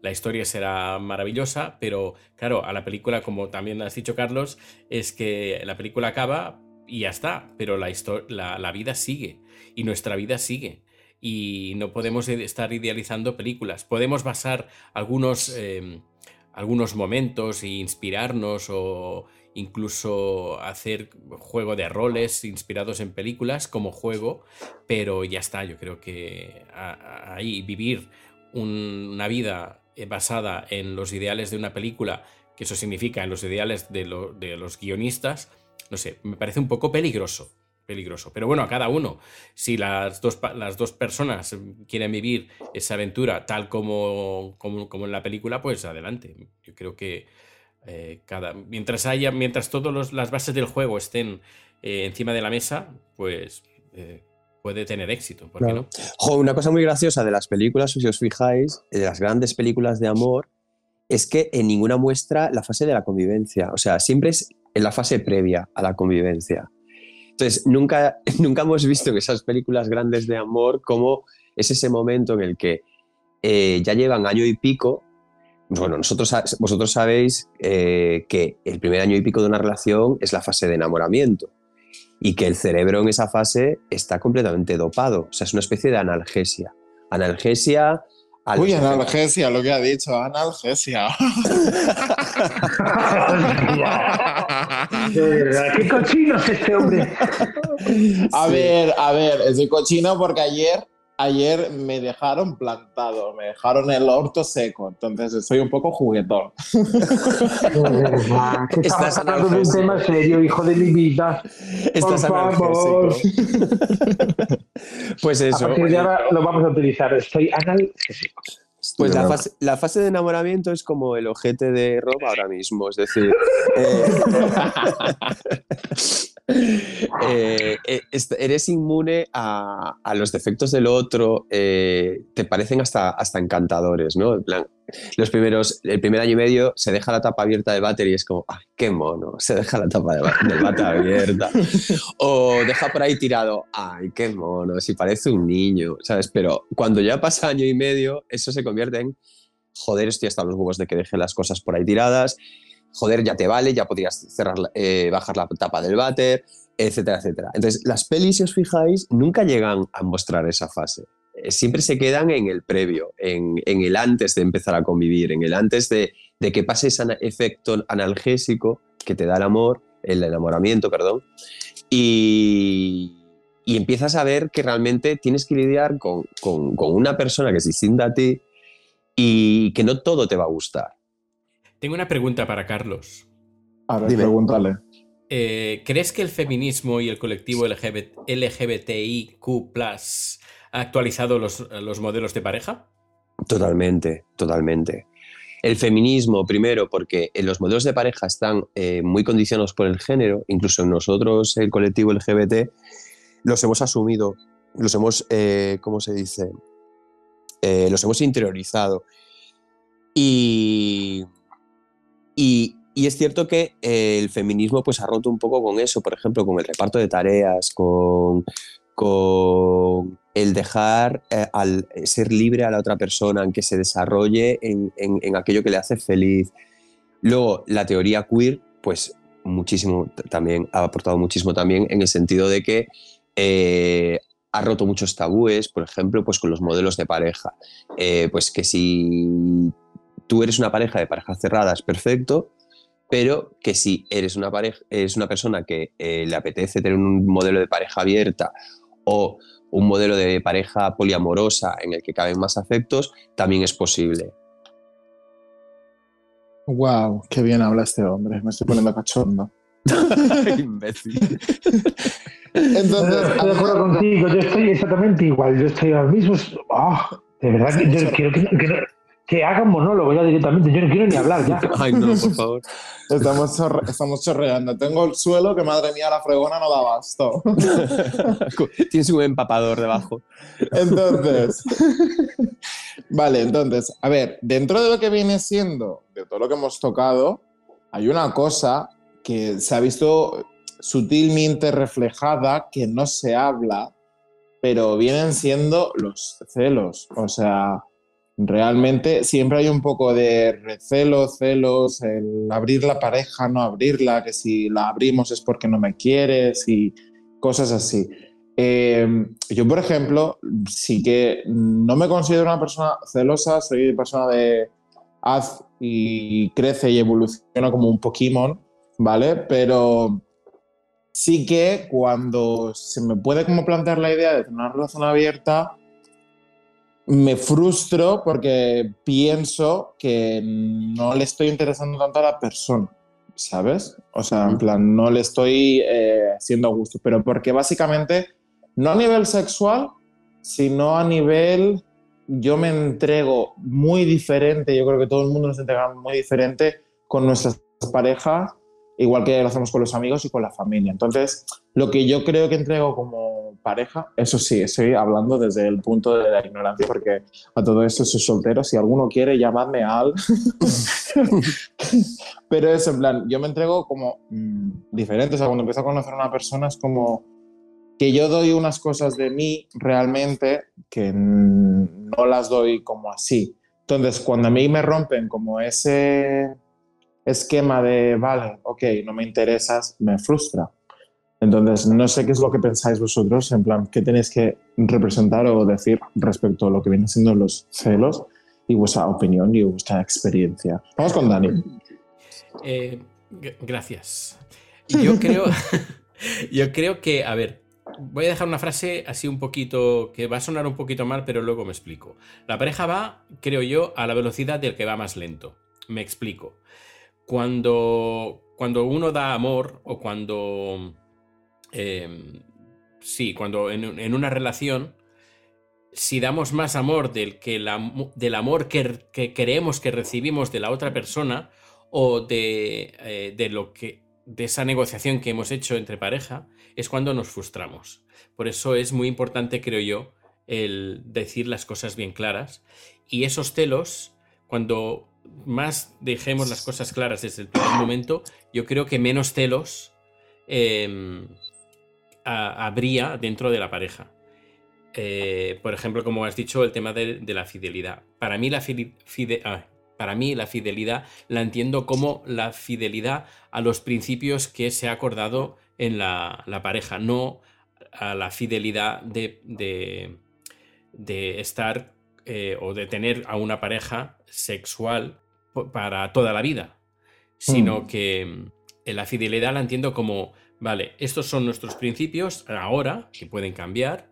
la historia será maravillosa, pero claro, a la película, como también has dicho Carlos, es que la película acaba y ya está, pero la, la vida sigue y nuestra vida sigue. Y no podemos estar idealizando películas. Podemos basar algunos, eh, algunos momentos e inspirarnos o incluso hacer juego de roles inspirados en películas como juego, pero ya está, yo creo que ahí vivir un- una vida eh, basada en los ideales de una película, que eso significa en los ideales de, lo- de los guionistas, no sé, me parece un poco peligroso. Peligroso. Pero bueno, a cada uno. Si las dos, las dos personas quieren vivir esa aventura tal como, como, como en la película, pues adelante. Yo creo que eh, cada, mientras haya, mientras todas las bases del juego estén eh, encima de la mesa, pues eh, puede tener éxito. ¿Por qué no? Jo, una cosa muy graciosa de las películas, si os fijáis, de las grandes películas de amor, es que en ninguna muestra la fase de la convivencia. O sea, siempre es en la fase previa a la convivencia. Entonces, nunca, [laughs] nunca hemos visto en esas películas grandes de amor cómo es ese momento en el que eh, ya llevan año y pico. Bueno, nosotros, vosotros sabéis eh, que el primer año y pico de una relación es la fase de enamoramiento y que el cerebro en esa fase está completamente dopado. O sea, es una especie de analgesia. Analgesia. Uy, analgesia, lo que ha dicho, analgesia. [laughs] De verdad, qué cochino es este hombre. A Sí. ver, a ver, estoy cochino porque ayer, ayer me dejaron plantado, me dejaron el orto seco, entonces estoy un poco juguetón. [laughs] Estás hablando de un tema serio, hijo de mi vida. Estás Por favor. [laughs] Pues A eso. partir de ahora lo vamos a utilizar. Estoy analgésico. Pues la fase, la fase de enamoramiento es como el ojete de Rob ahora mismo. Es decir, eh, [laughs] Eh, eh, eres inmune a, a los defectos del otro, eh, te parecen hasta, hasta encantadores, ¿no? Los primeros, el primer año y medio se deja la tapa abierta del váter y es como, ¡ay, qué mono! Se deja la tapa del váter abierta. O deja por ahí tirado, ¡ay, qué mono! Si parece un niño, ¿sabes? Pero cuando ya pasa año y medio, eso se convierte en, joder, estoy hasta los huevos de que deje las cosas por ahí tiradas, joder, ya te vale, ya podrías cerrar, eh, bajar la tapa del váter, etcétera, etcétera. Entonces, las pelis, si os fijáis, nunca llegan a mostrar esa fase. Eh, Siempre se quedan en el previo, en, el antes de empezar a convivir, en el antes de, que pase ese efecto analgésico que te da el amor, el enamoramiento, perdón, y, empiezas a ver que realmente tienes que lidiar con, con- con una persona que es distinta a ti y que no todo te va a gustar. Tengo una pregunta para Carlos. A ver, Dime. pregúntale. Eh, ¿Crees que el feminismo y el colectivo LGBT, LGBTIQ ha actualizado los, los modelos de pareja? Totalmente, totalmente. El feminismo, primero, porque los modelos de pareja están eh, muy condicionados por el género, incluso nosotros, el colectivo LGBT, los hemos asumido, los hemos, eh, ¿cómo se dice? Eh, los hemos interiorizado. Y, y, es cierto que eh, el feminismo pues, ha roto un poco con eso, por ejemplo, con el reparto de tareas, con, con el dejar eh, al ser libre a la otra persona, en que se desarrolle en, en- aquello que le hace feliz. Luego, la teoría queer, pues muchísimo también, ha aportado muchísimo también en el sentido de que eh, ha roto muchos tabúes, por ejemplo, pues con los modelos de pareja. Eh, pues que si tú eres una pareja de parejas cerradas, perfecto, pero que si eres una pareja, eres una persona que eh, le apetece tener un modelo de pareja abierta o un modelo de pareja poliamorosa en el que caben más afectos, también es posible. Wow, qué bien habla este hombre. Me estoy poniendo cachondo. [laughs] Imbécil. Entonces, Estoy de acuerdo contigo, yo estoy exactamente igual. Yo estoy ahora mismo. ah, de verdad que yo quiero que, que, que haga un monólogo ya directamente. Yo no quiero ni hablar ya. [laughs] Ay, no, por [laughs] favor. estamos, chorre- estamos chorreando. Tengo el suelo que, madre mía, la fregona no da abasto. [laughs] Tienes un empapador debajo. Entonces, vale, entonces, a ver, dentro de lo que viene siendo, de todo lo que hemos tocado, hay una cosa que se ha visto sutilmente reflejada, que no se habla, pero vienen siendo los celos. O sea, realmente siempre hay un poco de recelo, celos, el abrir la pareja, no abrirla, que si la abrimos es porque no me quieres y cosas así. Eh, yo, por ejemplo, sí que no me considero una persona celosa, soy persona de haz y crece y evoluciona como un Pokémon, ¿vale? Pero sí que cuando se me puede como plantear la idea de tener una relación abierta, me frustro porque pienso que no le estoy interesando tanto a la persona, ¿sabes? O sea, en plan, no le estoy eh, haciendo gusto, pero porque básicamente, no a nivel sexual, sino a nivel, yo me entrego muy diferente, yo creo que todo el mundo nos entrega muy diferente con nuestras parejas, igual que lo hacemos con los amigos y con la familia. Entonces, lo que yo creo que entrego como pareja, eso sí, estoy hablando desde el punto de la ignorancia, porque a todo esto soy soltero, si alguno quiere, llamadme Al. [laughs] Pero eso, en plan, yo me entrego como mm, diferente, o sea, cuando empiezo a conocer a una persona es como que yo doy unas cosas de mí realmente que no las doy como así. Entonces, cuando a mí me rompen como ese esquema de, vale, ok, no me interesas, me frustra. Entonces, no sé qué es lo que pensáis vosotros, en plan, qué tenéis que representar o decir respecto a lo que vienen siendo los celos y vuestra opinión y vuestra experiencia. Vamos con Dani. Eh, gracias. Yo creo, [laughs] [laughs] yo creo que, a ver, voy a dejar una frase así un poquito, que va a sonar un poquito mal, pero luego me explico. La pareja va, creo yo, a la velocidad del que va más lento. Me explico. Cuando, cuando uno da amor o cuando... eh, sí, cuando en, una relación, si damos más amor del, que del amor que, que creemos que recibimos de la otra persona o de, eh, de lo que de esa negociación que hemos hecho entre pareja es cuando nos frustramos. Por eso es muy importante, creo yo, el decir las cosas bien claras. Y esos celos, cuando más dejemos las cosas claras desde el primer momento, yo creo que menos celos habría dentro de la pareja. Eh, por ejemplo, como has dicho, el tema de, la fidelidad. Para mí la, ah, para mí la fidelidad la entiendo como la fidelidad a los principios que se ha acordado en la, pareja, no a la fidelidad de, de, estar eh, o de tener a una pareja sexual para toda la vida, sino mm. que la fidelidad la entiendo como, vale, estos son nuestros principios ahora, que pueden cambiar,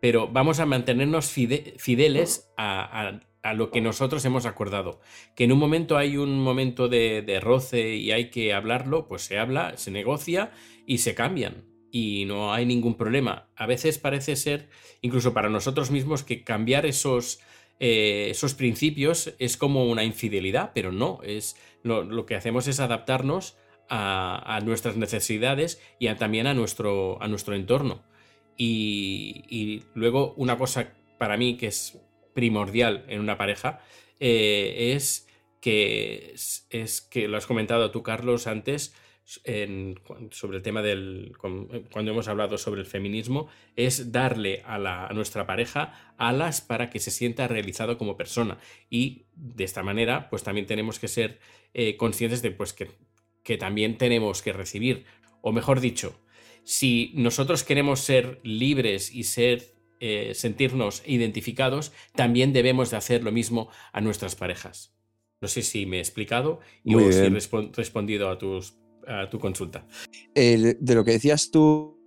pero vamos a mantenernos fideles a, lo que nosotros hemos acordado. Que en un momento hay un momento de, roce y hay que hablarlo, pues se habla, se negocia y se cambian. Y no hay ningún problema. A veces parece ser, incluso para nosotros mismos, que cambiar esos, eh, esos principios es como una infidelidad, pero no, es lo, que hacemos es adaptarnos a, nuestras necesidades y también a nuestro, a nuestro entorno. Y, luego una cosa para mí que es primordial en una pareja eh, es que es, que lo has comentado tú, Carlos, antes sobre el tema del cuando hemos hablado sobre el feminismo es darle a, la, nuestra pareja alas para que se sienta realizado como persona y de esta manera pues también tenemos que ser eh, conscientes de pues que, que también tenemos que recibir o mejor dicho si nosotros queremos ser libres y ser eh, sentirnos identificados, también debemos de hacer lo mismo a nuestras parejas. No sé si me he explicado y o si he respondido a, tus, a tu consulta. de lo que decías tú,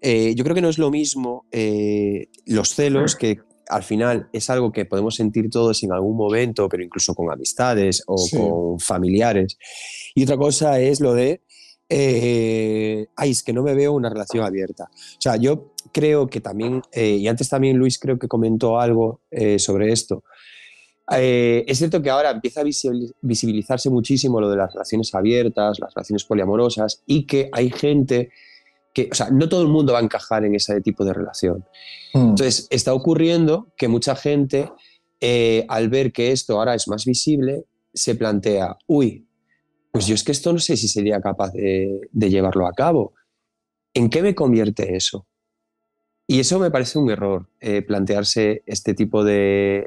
eh, yo creo que no es lo mismo eh, los celos, que al final es algo que podemos sentir todos en algún momento, pero incluso con amistades o con familiares. Y otra cosa es lo de eh, ay, es que no me veo una relación abierta. O sea, yo creo que también, eh, y antes también Luis creo que comentó algo eh, sobre esto, eh, es cierto que ahora empieza a visibilizarse muchísimo lo de las relaciones abiertas, las relaciones poliamorosas, y que hay gente que, o sea, no todo el mundo va a encajar en ese tipo de relación. Mm. Entonces, está ocurriendo que mucha gente, al ver que esto ahora es más visible, se plantea, uy, pues yo es que esto no sé si sería capaz de, llevarlo a cabo. ¿En qué me convierte eso? Y eso me parece un error, eh, plantearse este tipo de,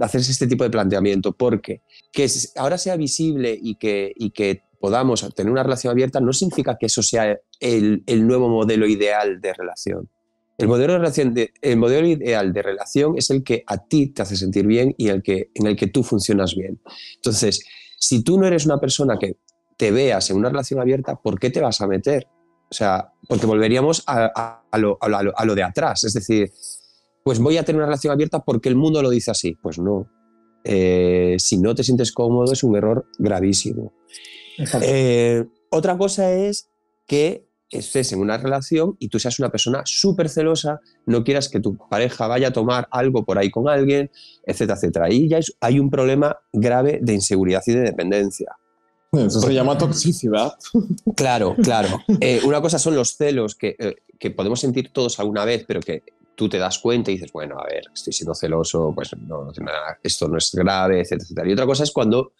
hacerse este tipo de planteamiento, porque que ahora sea visible y que, y que podamos tener una relación abierta no significa que eso sea el, nuevo modelo ideal de relación. El modelo, de relación el modelo ideal de relación es el que a ti te hace sentir bien y el que, en el que tú funcionas bien. Entonces, si tú no eres una persona que te veas en una relación abierta, ¿por qué te vas a meter? O sea, porque volveríamos a, lo, de atrás. Es decir, pues voy a tener una relación abierta porque el mundo lo dice así. Pues no. Eh, si no te sientes cómodo es un error gravísimo. Eh, otra cosa es que estés en una relación y tú seas una persona súper celosa, no quieras que tu pareja vaya a tomar algo por ahí con alguien, etcétera, etcétera. Ahí ya hay un problema grave de inseguridad y de dependencia. Eso se llama toxicidad. [laughs] Claro, claro. Eh, una cosa son los celos que, eh, que, podemos sentir todos alguna vez, pero que tú te das cuenta y dices, bueno, a ver, estoy siendo celoso, pues no, esto no es grave, etcétera, etcétera. Y otra cosa es cuando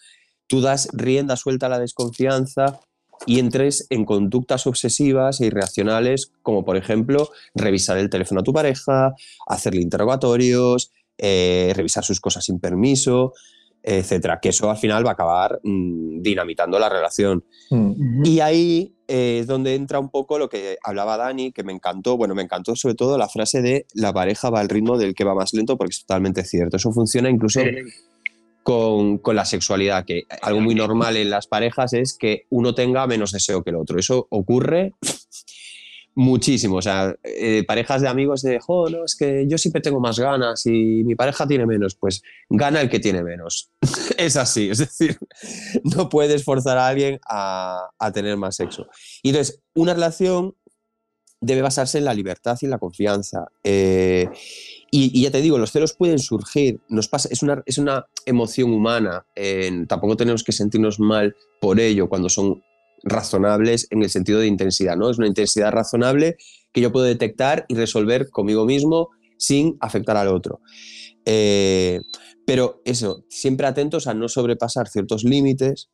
tú das rienda suelta a la desconfianza y entres en conductas obsesivas e irracionales, como por ejemplo revisar el teléfono a tu pareja, hacerle interrogatorios, eh, revisar sus cosas sin permiso, etcétera. Que eso al final va a acabar mm, dinamitando la relación. Mm. Y ahí es donde entra un poco lo que hablaba Dani, que me encantó. Bueno, me encantó sobre todo la frase de la pareja va al ritmo del que va más lento, porque es totalmente cierto. Eso funciona incluso con, con, la sexualidad, que algo muy normal en las parejas es que uno tenga menos deseo que el otro. Eso ocurre muchísimo. O sea, eh, parejas de amigos de, oh, no, es que yo siempre tengo más ganas y mi pareja tiene menos. Pues gana el que tiene menos. [laughs] es así. Es decir, [laughs] no puedes forzar a alguien a, tener más sexo. Y entonces, una relación debe basarse en la libertad y en la confianza. Eh, y, ya te digo, los celos pueden surgir, nos pasa, es, una, es una emoción humana, tampoco tenemos que sentirnos mal por ello cuando son razonables en el sentido de intensidad, ¿no? Es una intensidad razonable que yo puedo detectar y resolver conmigo mismo sin afectar al otro. Eh, pero eso, siempre atentos a no sobrepasar ciertos límites,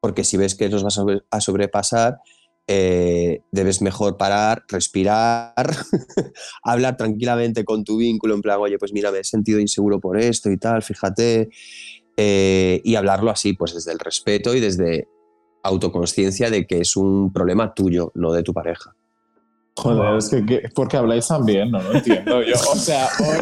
porque si ves que los vas a sobrepasar, eh, debes mejor parar, respirar, [laughs] hablar tranquilamente con tu vínculo, en plan, oye, pues mira, me he sentido inseguro por esto y tal, fíjate, eh, y hablarlo así, pues desde el respeto y desde autoconsciencia de que es un problema tuyo, no de tu pareja. Joder, es que, porque habláis tan bien, no lo entiendo yo. O sea, hoy,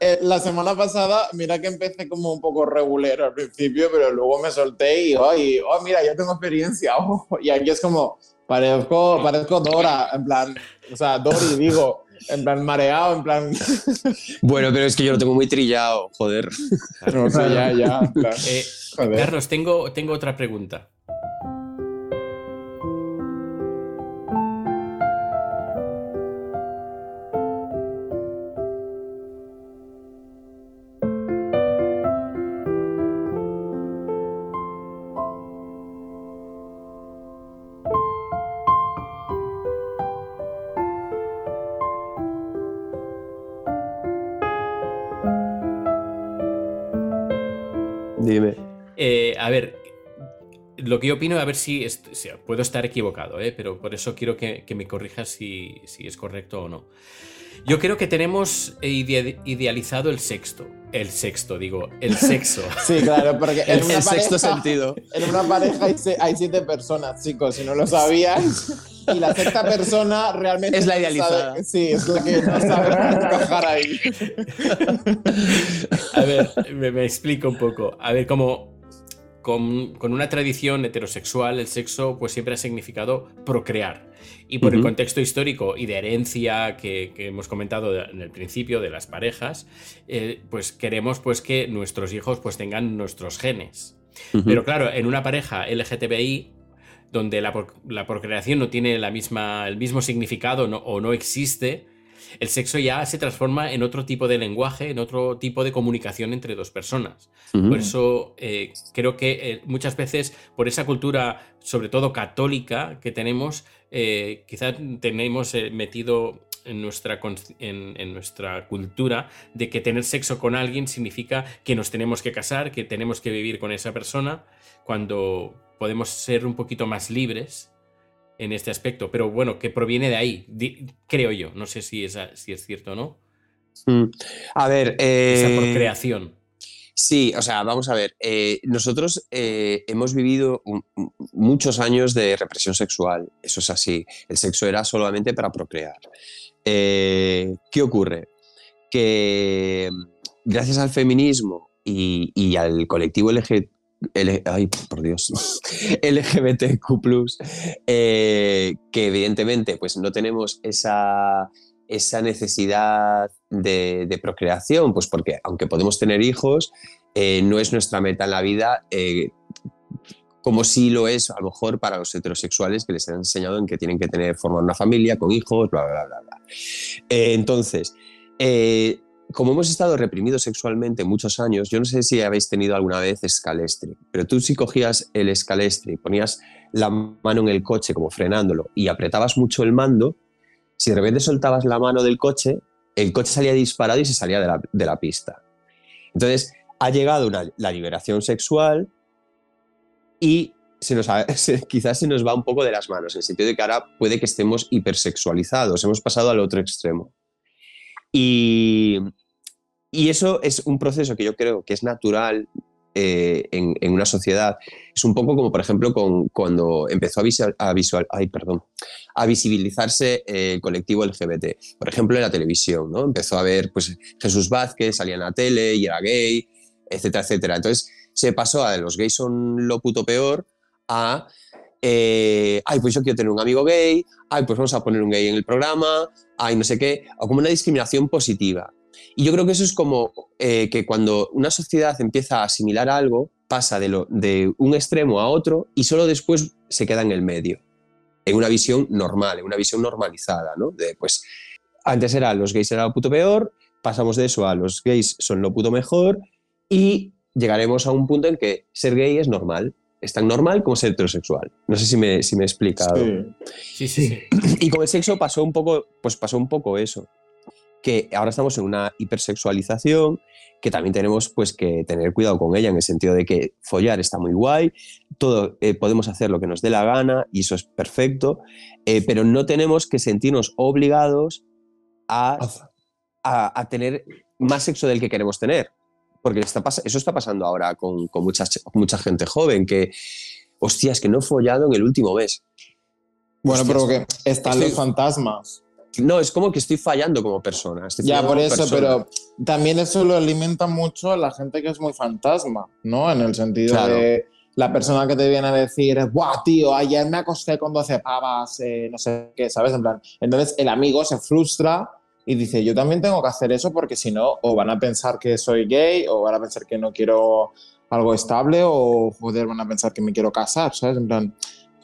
eh, la semana pasada, mira que empecé como un poco regulero al principio, pero luego me solté y, hoy, oh, mira, yo tengo experiencia. [laughs] Oh, y aquí es como, parezco, parezco Dora, en plan, o sea, Dori, digo, en plan mareado, en plan. [laughs] Bueno, pero es que yo lo tengo muy trillado, joder. o sea, ya, ya. Eh, Carlos, tengo, tengo otra pregunta. Lo que yo opino, a ver si, puedo estar equivocado, ¿eh? pero por eso quiero que, me corrijas si, es correcto o no. Yo creo que tenemos idealizado el sexto. El sexto, digo, el sexo. [laughs] Sí, claro, porque en el, una sexto sentido. En una pareja hay, siete personas, chicos, si no lo sabías. Y la sexta persona realmente. Es la idealizada. sí, es la que no sabe encajar ahí. [laughs] A ver, me explico un poco. A ver, como con, una tradición heterosexual, el sexo pues siempre ha significado procrear. Y por el contexto histórico y de herencia que, hemos comentado en el principio de las parejas, eh, pues queremos pues que nuestros hijos pues tengan nuestros genes. Pero claro, en una pareja LGTBI, donde la, procreación no tiene la misma, el mismo significado o no existe, el sexo ya se transforma en otro tipo de lenguaje, en otro tipo de comunicación entre dos personas. Por eso eh, creo que eh, muchas veces, por esa cultura, sobre todo católica, que tenemos, eh, quizás tenemos metido en nuestra, en, nuestra cultura de que tener sexo con alguien significa que nos tenemos que casar, que tenemos que vivir con esa persona, cuando podemos ser un poquito más libres en este aspecto, pero bueno, que proviene de ahí, creo yo. No sé si es, si es cierto o no. Mm. A ver. Esa por eh. Sí, o sea, vamos a ver. Eh, nosotros eh, hemos vivido muchos años de represión sexual. Eso es así. El sexo era solamente para procrear. ¿Qué ocurre? Que gracias al feminismo y, y al colectivo LGBT ay, por Dios, [laughs] LGBTQ, eh, que evidentemente pues no tenemos esa, esa necesidad de, procreación, pues porque aunque podemos tener hijos, eh, no es nuestra meta en la vida. Eh, como si lo es a lo mejor para los heterosexuales que les han enseñado en que tienen que tener formar una familia con hijos, bla, bla, bla, bla. entonces, como hemos estado reprimidos sexualmente muchos años, yo no sé si habéis tenido alguna vez escalestri, pero tú si cogías el escalestri, ponías la mano en el coche como frenándolo y apretabas mucho el mando, si de repente soltabas la mano del coche, el coche salía disparado y se salía de la, pista. Entonces, ha llegado la liberación sexual y se nos [laughs] quizás se nos va un poco de las manos, en el sentido de que ahora puede que estemos hipersexualizados, hemos pasado al otro extremo. Y, eso es un proceso que yo creo que es natural eh, en, una sociedad. Es un poco como, por ejemplo, con, cuando empezó a, visual, a, visual, ay, perdón, a visibilizarse el colectivo LGBT. Por ejemplo, en la televisión, ¿no? Empezó a ver pues, Jesús Vázquez, salía en la tele y era gay, etcétera, etcétera. Entonces se pasó a los gays son lo puto peor a eh, ay, pues yo quiero tener un amigo gay, ay, pues vamos a poner un gay en el programa, ay, no sé qué, o como una discriminación positiva. Y yo creo que eso es como eh, que cuando una sociedad empieza a asimilar algo, pasa de, lo, de un extremo a otro y solo después se queda en el medio, en una visión normal, en una visión normalizada, ¿no? De, pues, antes era los gays eran lo puto peor, pasamos de eso a los gays son lo puto mejor y llegaremos a un punto en que ser gay es normal es tan normal como ser heterosexual. No sé si me, si me he explicado. Sí. Sí, sí, sí. Y con el sexo pasó un poco, pues pasó un poco eso. Que ahora estamos en una hipersexualización, que también tenemos pues que tener cuidado con ella en el sentido de que follar está muy guay, todo eh, podemos hacer lo que nos dé la gana y eso es perfecto, eh, pero no tenemos que sentirnos obligados a, a- a tener más sexo del que queremos tener. Porque está eso está pasando ahora con, con mucha, ch- mucha gente joven que, hostia, es que no he follado en el último mes. Bueno, pero que están estoy- los fantasmas. No, es como que estoy fallando como persona. estoy Ya, por eso, persona. pero también eso lo alimenta mucho a la gente que es muy fantasma, ¿no? En el sentido Claro. de la persona que te viene a decir, ¡buah, tío! Ayer me acosté con 12 pavas, eh, no sé qué, ¿sabes? En plan, entonces el amigo se frustra y dice, yo también tengo que hacer eso porque si no, o van a pensar que soy gay, o van a pensar que no quiero algo estable, o joder, van a pensar que me quiero casar, ¿sabes? En plan,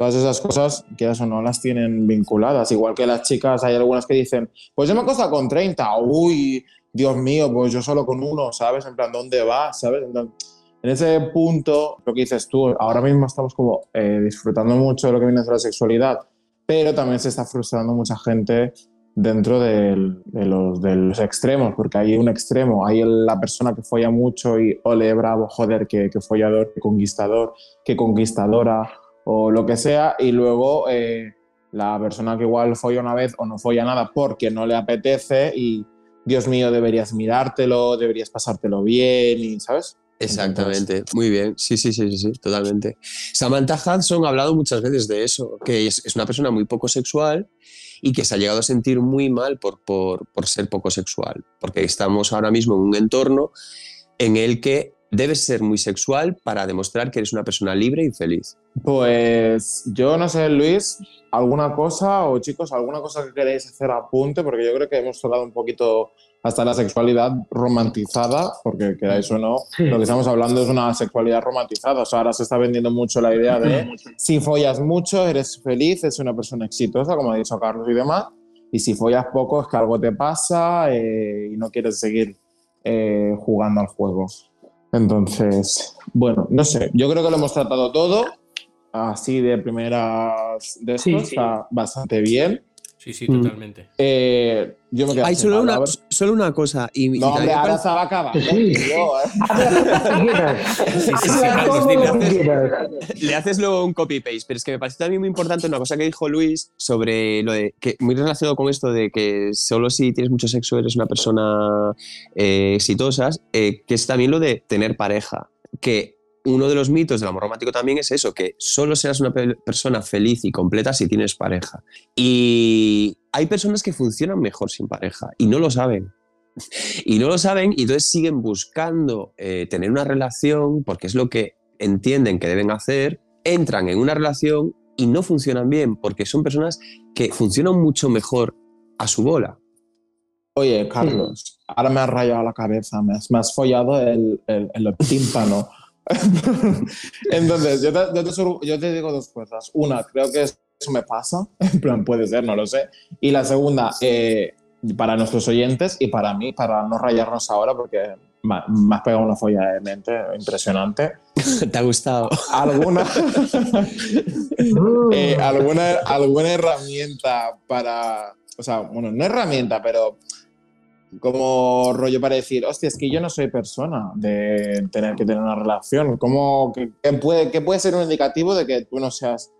todas esas cosas, quieras o no, las tienen vinculadas. Igual que las chicas, hay algunas que dicen, pues yo me he acostado con 30, uy, Dios mío, pues yo solo con uno, ¿sabes? En plan, ¿dónde vas? ¿Sabes? En, en ese punto, lo que dices tú, ahora mismo estamos como eh, disfrutando mucho de lo que viene de la sexualidad, pero también se está frustrando mucha gente dentro de, los, de los extremos, porque hay un extremo, hay la persona que folla mucho y ole, bravo, joder, que, que follador, que conquistador, que conquistadora, o lo que sea, y luego eh, la persona que igual folla una vez o no folla nada porque no le apetece y, Dios mío, deberías mirártelo, deberías pasártelo bien, y, ¿sabes? Exactamente, muy bien, sí, sí, sí, sí, sí, totalmente. Samantha Hudson ha hablado muchas veces de eso, que es, es una persona muy poco sexual y que se ha llegado a sentir muy mal por, por, por ser poco sexual, porque estamos ahora mismo en un entorno en el que debes ser muy sexual para demostrar que eres una persona libre y feliz. Pues yo no sé, Luis, alguna cosa o chicos, alguna cosa que queréis hacer apunte, porque yo creo que hemos hablado un poquito hasta la sexualidad romantizada, porque queráis o no, Sí. lo que estamos hablando es una sexualidad romantizada. O sea, ahora se está vendiendo mucho la idea de si follas mucho, eres feliz, es una persona exitosa, como ha dicho Carlos y demás, y si follas poco es que algo te pasa eh, y no quieres seguir eh, jugando al juego. Entonces, bueno, no sé, yo creo que lo hemos tratado todo, así de primeras de esto, Sí, sí. está bastante bien. Sí, sí, Mm. totalmente. Eh, yo me quedo Hay solo una, solo una cosa. Y, y No, hombre, ahora se va a acabar. Le haces luego un copy-paste, pero es que me parece también muy importante una cosa que dijo Luis sobre lo de que muy relacionado con esto de que solo si tienes mucho sexo eres una persona eh, exitosa, eh, que es también lo de tener pareja. Que uno de los mitos del amor romántico también es eso, que solo serás una pe- persona feliz y completa si tienes pareja. Y hay personas que funcionan mejor sin pareja y no lo saben. [laughs] Y no lo saben y entonces siguen buscando eh, tener una relación porque es lo que entienden que deben hacer, entran en una relación y no funcionan bien porque son personas que funcionan mucho mejor a su bola. Oye, Carlos, ahora me has rayado la cabeza, me has, me has follado el, el, el tímpano. [laughs] Entonces, yo te, yo, te sur- yo te digo dos cosas. Una, creo que eso me pasa, [laughs] en plan, puede ser, no lo sé. Y la segunda, eh, para nuestros oyentes y para mí, para no rayarnos ahora, porque me, me has pegado una folla de mente impresionante. [laughs] ¿Te ha gustado? ¿Alguna, eh, alguna, alguna herramienta para, o sea, bueno, no herramienta, pero como rollo para decir, hostia, es que yo no soy persona de tener que tener una relación. ¿Cómo, qué puede, qué puede ser un indicativo de que tú no seas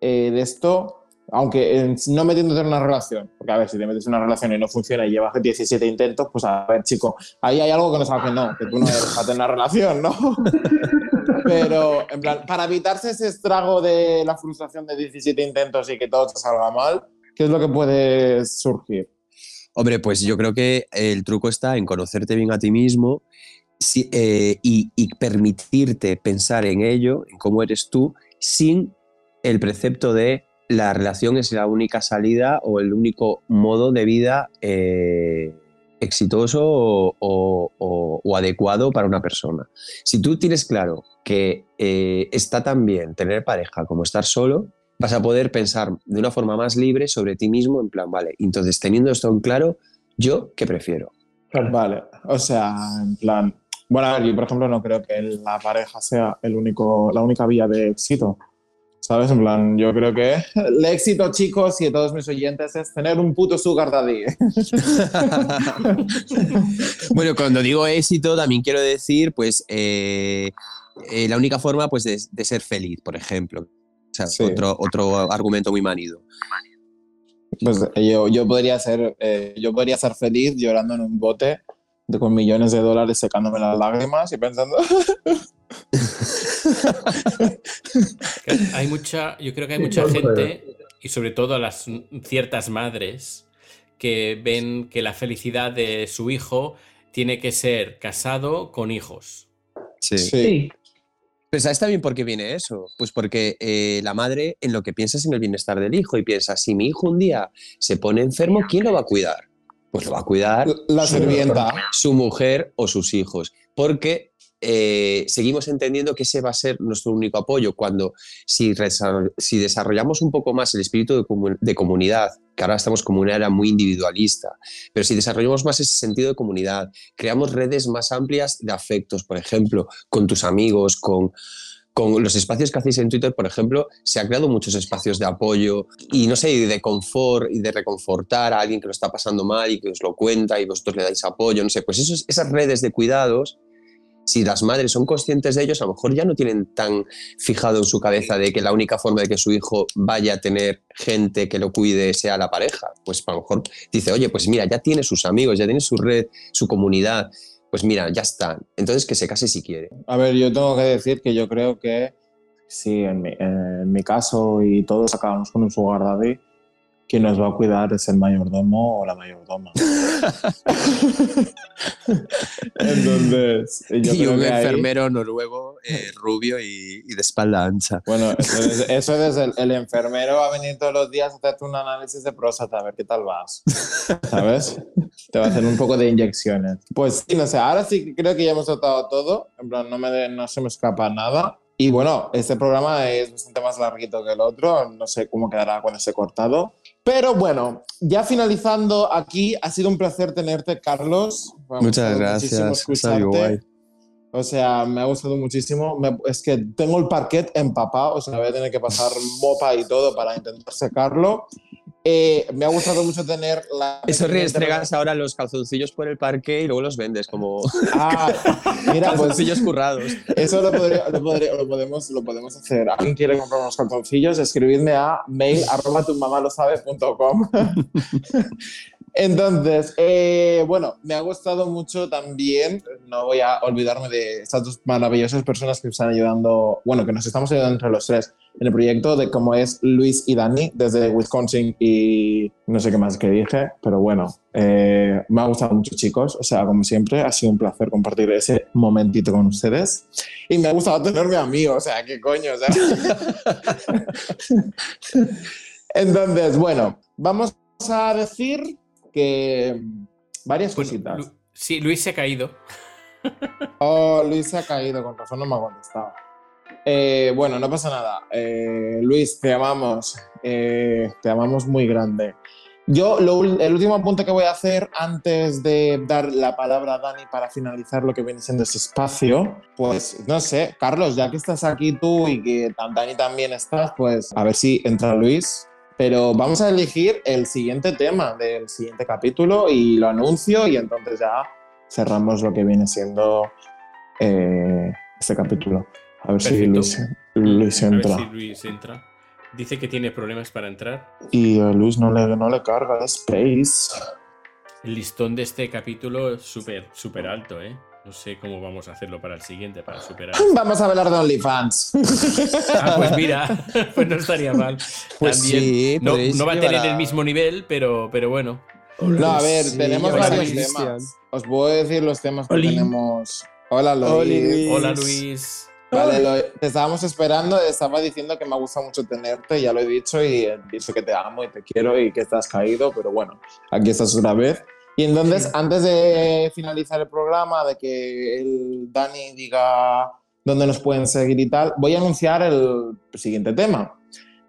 eh, de esto? Aunque eh, no metiéndote en una relación, porque a ver, si te metes en una relación y no funciona y llevas 17 intentos, pues a ver, chico, ahí hay algo que no sabes que no, que tú no eres para tener una relación, ¿no? [laughs] Pero, en plan, para evitarse ese estrago de la frustración de 17 intentos y que todo te salga mal, ¿qué es lo que puede surgir? Hombre, pues yo creo que el truco está en conocerte bien a ti mismo eh, y, permitirte pensar en ello, en cómo eres tú, sin el precepto de la relación es la única salida o el único modo de vida eh, exitoso o adecuado para una persona. Si tú tienes claro que eh, está tan bien tener pareja como estar solo, vas a poder pensar de una forma más libre sobre ti mismo, en plan, vale, entonces teniendo esto en claro, ¿yo qué prefiero? Claro. Vale, o sea, en plan, Bueno, a ver, yo por ejemplo no creo que la pareja sea el único, la única vía de éxito. ¿Sabes? En plan, yo creo que el éxito, chicos, y de todos mis oyentes es tener un puto sugar daddy. [laughs] bueno, cuando digo éxito, también quiero decir, pues, eh, eh, la única forma pues, de, de, ser feliz, por ejemplo. O sea, sí. otro, otro argumento muy manido. Pues yo, yo, podría ser, eh, yo podría ser feliz llorando en un bote de, con millones de dólares secándome las lágrimas y pensando... [laughs] hay mucha, yo creo que hay mucha gente, y sobre todo las ciertas madres, que ven que la felicidad de su hijo tiene que ser casado con hijos. Sí. sí. Pues ¿sabes también por qué viene eso? Pues porque eh, la madre en lo que piensa es en el bienestar del hijo y piensa, si mi hijo un día se pone enfermo, ¿quién lo va a cuidar? Pues lo va a cuidar la sirvienta, su mujer o sus hijos. Porque eh, seguimos entendiendo que ese va a ser nuestro único apoyo. Cuando si, desarrollamos un poco más el espíritu de, comun de, comunidad, que ahora estamos como una era muy individualista, pero si desarrollamos más ese sentido de comunidad, creamos redes más amplias de afectos, por ejemplo, con tus amigos, con, los espacios que hacéis en Twitter, por ejemplo, se han creado muchos espacios de apoyo y, no sé, de confort y de reconfortar a alguien que lo está pasando mal y que os lo cuenta y vosotros le dais apoyo, no sé, pues esas redes de cuidados si las madres son conscientes de ellos, a lo mejor ya no tienen tan fijado en su cabeza de que la única forma de que su hijo vaya a tener gente que lo cuide sea la pareja. Pues a lo mejor dice, oye, pues mira, ya tiene sus amigos, ya tiene su red, su comunidad. Pues mira, ya está. Entonces que se case si quiere. A ver, yo tengo que decir que yo creo que sí, en mi, caso y todos acabamos con un sugar daddy, quien nos va a cuidar es el mayordomo o la mayordoma. [laughs] Entonces, yo y un enfermero ahí... noruego eh, rubio y, y, de espalda ancha. Bueno, eso es, eso es el, el, enfermero va a venir todos los días a hacerte un análisis de próstata a ver qué tal vas. ¿Sabes? Te va a hacer un poco de inyecciones. Pues sí, no sé, ahora sí creo que ya hemos tratado todo. En plan, no, me, no se me escapa nada. Y bueno, este programa es bastante más larguito que el otro. No sé cómo quedará cuando esté cortado. Pero bueno, ya finalizando aquí, ha sido un placer tenerte, Carlos. Vamos, Muchas gracias. O sea, me ha gustado muchísimo. Me, es que tengo el parquet empapado, o sea, voy a tener que pasar mopa y todo para intentar secarlo. Eh, me ha gustado mucho tener la. Eso restregas ahora los calzoncillos por el parque y luego los vendes como. [laughs] Ah, mira, calzoncillos pues, currados. Eso lo, podría, lo, podría, lo, podemos, lo podemos hacer. ¿Alguien quiere comprar unos calzoncillos? Escribidme a mail arroba tu mamá lo sabe.com. [laughs] Entonces, eh, bueno, me ha gustado mucho también, no voy a olvidarme de estas dos maravillosas personas que nos están ayudando, bueno, que nos estamos ayudando entre los tres en el proyecto, de cómo es Luis y Dani desde Wisconsin y no sé qué más que dije, pero bueno, eh, me ha gustado mucho chicos, o sea, como siempre, ha sido un placer compartir ese momentito con ustedes y me ha gustado tenerme a mí, o sea, qué coño, o sea. [laughs] Entonces, bueno, vamos a decir que varias Pues, cositas. Lu- sí, Luis se ha caído. [laughs] Oh, Luis se ha caído, con razón no me ha contestado. Eh, bueno, no pasa nada. Eh, Luis, te amamos. Eh, te amamos muy grande. Yo, lo el último apunte que voy a hacer antes de dar la palabra a Dani para finalizar lo que viene siendo ese espacio, pues no sé, Carlos, ya que estás aquí tú y que Dani también estás, pues a ver si entra Luis. Pero vamos a elegir el siguiente tema del siguiente capítulo y lo anuncio y entonces ya cerramos lo que viene siendo eh, este capítulo. A ver si. Luis, Luis A ver entra. si Luis entra. Dice que tiene problemas para entrar. Y a Luis no le, no le carga space. El listón de este capítulo es súper, súper alto, ¿eh? No sé cómo vamos a hacerlo para el siguiente, para superar. [laughs] Vamos a hablar de OnlyFans. Ah, pues mira, [laughs] pues no estaría mal. Pues También. sí, no, podéis no va a tener a- el mismo nivel, pero, pero bueno. No, a ver, Sí, tenemos varios temas. Os puedo decir los temas que Oli. tenemos. Hola, Luis. Oli. Hola Luis. Vale, lo- te estábamos esperando. Estaba diciendo que me gusta mucho tenerte, ya lo he dicho, y he dicho que te amo y te quiero y que estás caído, pero bueno, aquí estás otra vez. Y entonces, antes de finalizar el programa, de que el Dani diga dónde nos pueden seguir y tal, voy a anunciar el siguiente tema.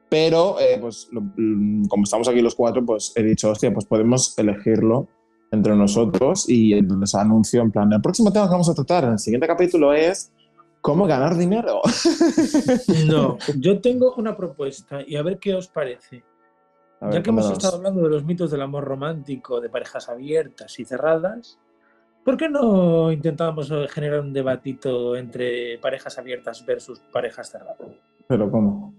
Pero, eh, pues, lo- mm, como estamos aquí los cuatro, pues he dicho, hostia, pues podemos elegirlo entre nosotros y entonces anuncio en plan, el próximo tema que vamos a tratar en el siguiente capítulo es cómo ganar dinero. [laughs] [laughs] No, yo tengo una propuesta y a ver qué os parece. A ver, ya que hemos estado hablando de los mitos del amor romántico, de parejas abiertas y cerradas, ¿por qué no intentamos generar un debatito entre parejas abiertas versus parejas cerradas? Pero ¿cómo?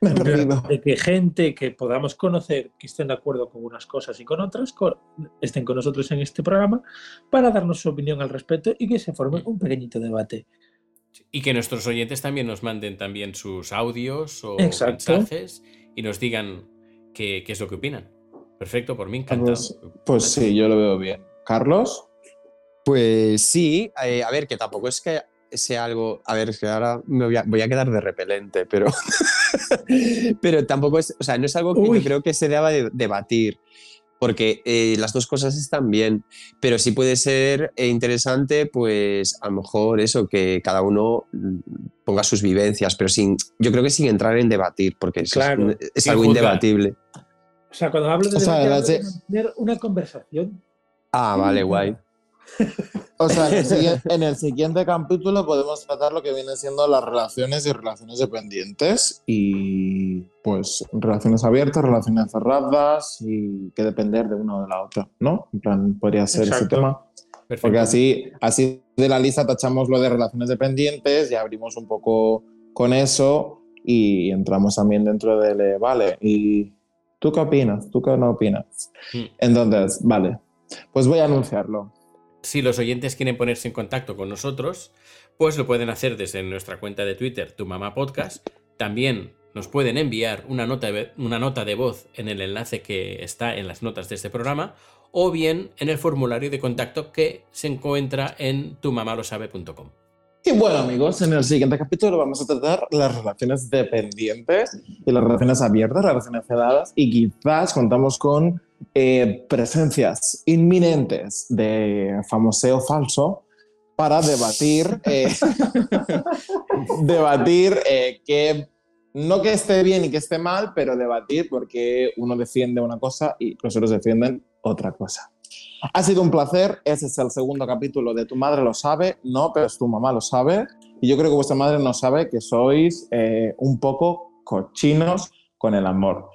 [laughs] De que gente que podamos conocer, que estén de acuerdo con unas cosas y con otras, estén con nosotros en este programa para darnos su opinión al respecto y que se forme un pequeñito debate. Y que nuestros oyentes también nos manden también sus audios o Exacto. mensajes y nos digan qué, qué es lo que opinan. Perfecto, por mí encantado. Pues, pues sí, yo lo veo bien. Carlos, Pues sí, eh, a ver, que tampoco es que sea algo. A ver, es que ahora me voy a, voy a quedar de repelente, pero. [laughs] pero tampoco es. O sea, no es algo que Uy. yo creo que se deba de debatir. Porque eh, las dos cosas están bien, pero sí puede ser interesante, pues a lo mejor eso, que cada uno ponga sus vivencias, pero sin, yo creo que sin entrar en debatir, porque Claro, es, algo juzgar. indebatible. O sea, cuando hablo de O sea, debate, de de- mantener una conversación. Ah, vale, guay. o sea, en el, siguiente, en el siguiente capítulo podemos tratar lo que vienen siendo las relaciones y relaciones dependientes y pues relaciones abiertas, relaciones cerradas y que depender de una o de la otra, ¿no? En plan, podría ser ese Exacto. tema. Perfecto. Porque así, así de la lista tachamos lo de relaciones dependientes y abrimos un poco con eso y entramos también dentro del, eh, vale, ¿y tú qué opinas? ¿Tú qué no opinas? Mm. Entonces, vale, pues voy a anunciarlo. Si los oyentes quieren ponerse en contacto con nosotros, pues lo pueden hacer desde nuestra cuenta de Twitter, Tu Mamá Podcast. También nos pueden enviar una nota, una nota de voz en el enlace que está en las notas de este programa, o bien en el formulario de contacto que se encuentra en tumamalosabe.com. Y bueno, amigos, en el siguiente capítulo vamos a tratar las relaciones dependientes y las relaciones abiertas, las relaciones cerradas, y quizás contamos con eh, presencias inminentes de famoseo falso para debatir, eh, [laughs] debatir eh, que no que esté bien y que esté mal, pero debatir porque uno defiende una cosa y los otros defienden otra cosa. Ha sido un placer. Ese es el segundo capítulo de Tu madre lo sabe. No, pero es tu mamá lo sabe. Y yo creo que vuestra madre no sabe que sois eh, un poco cochinos con el amor.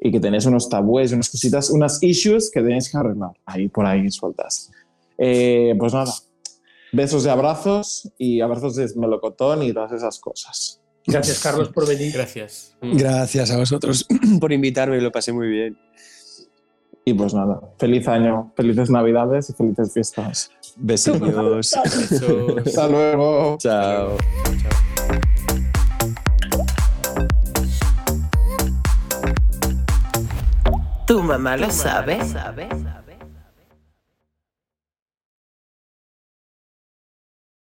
Y que tenéis unos tabúes, unas cositas, unas issues que tenéis que arreglar. Ahí por ahí sueltas. Eh, pues nada. Besos y abrazos. Y abrazos de melocotón y todas esas cosas. Gracias, Carlos, por venir. Gracias. Gracias a vosotros [clears throat] por invitarme, lo pasé muy bien. Y pues nada. Feliz año, felices navidades y felices fiestas. Besitos. [laughs] Besos. Hasta luego. Chao. Tu mamá lo sabe.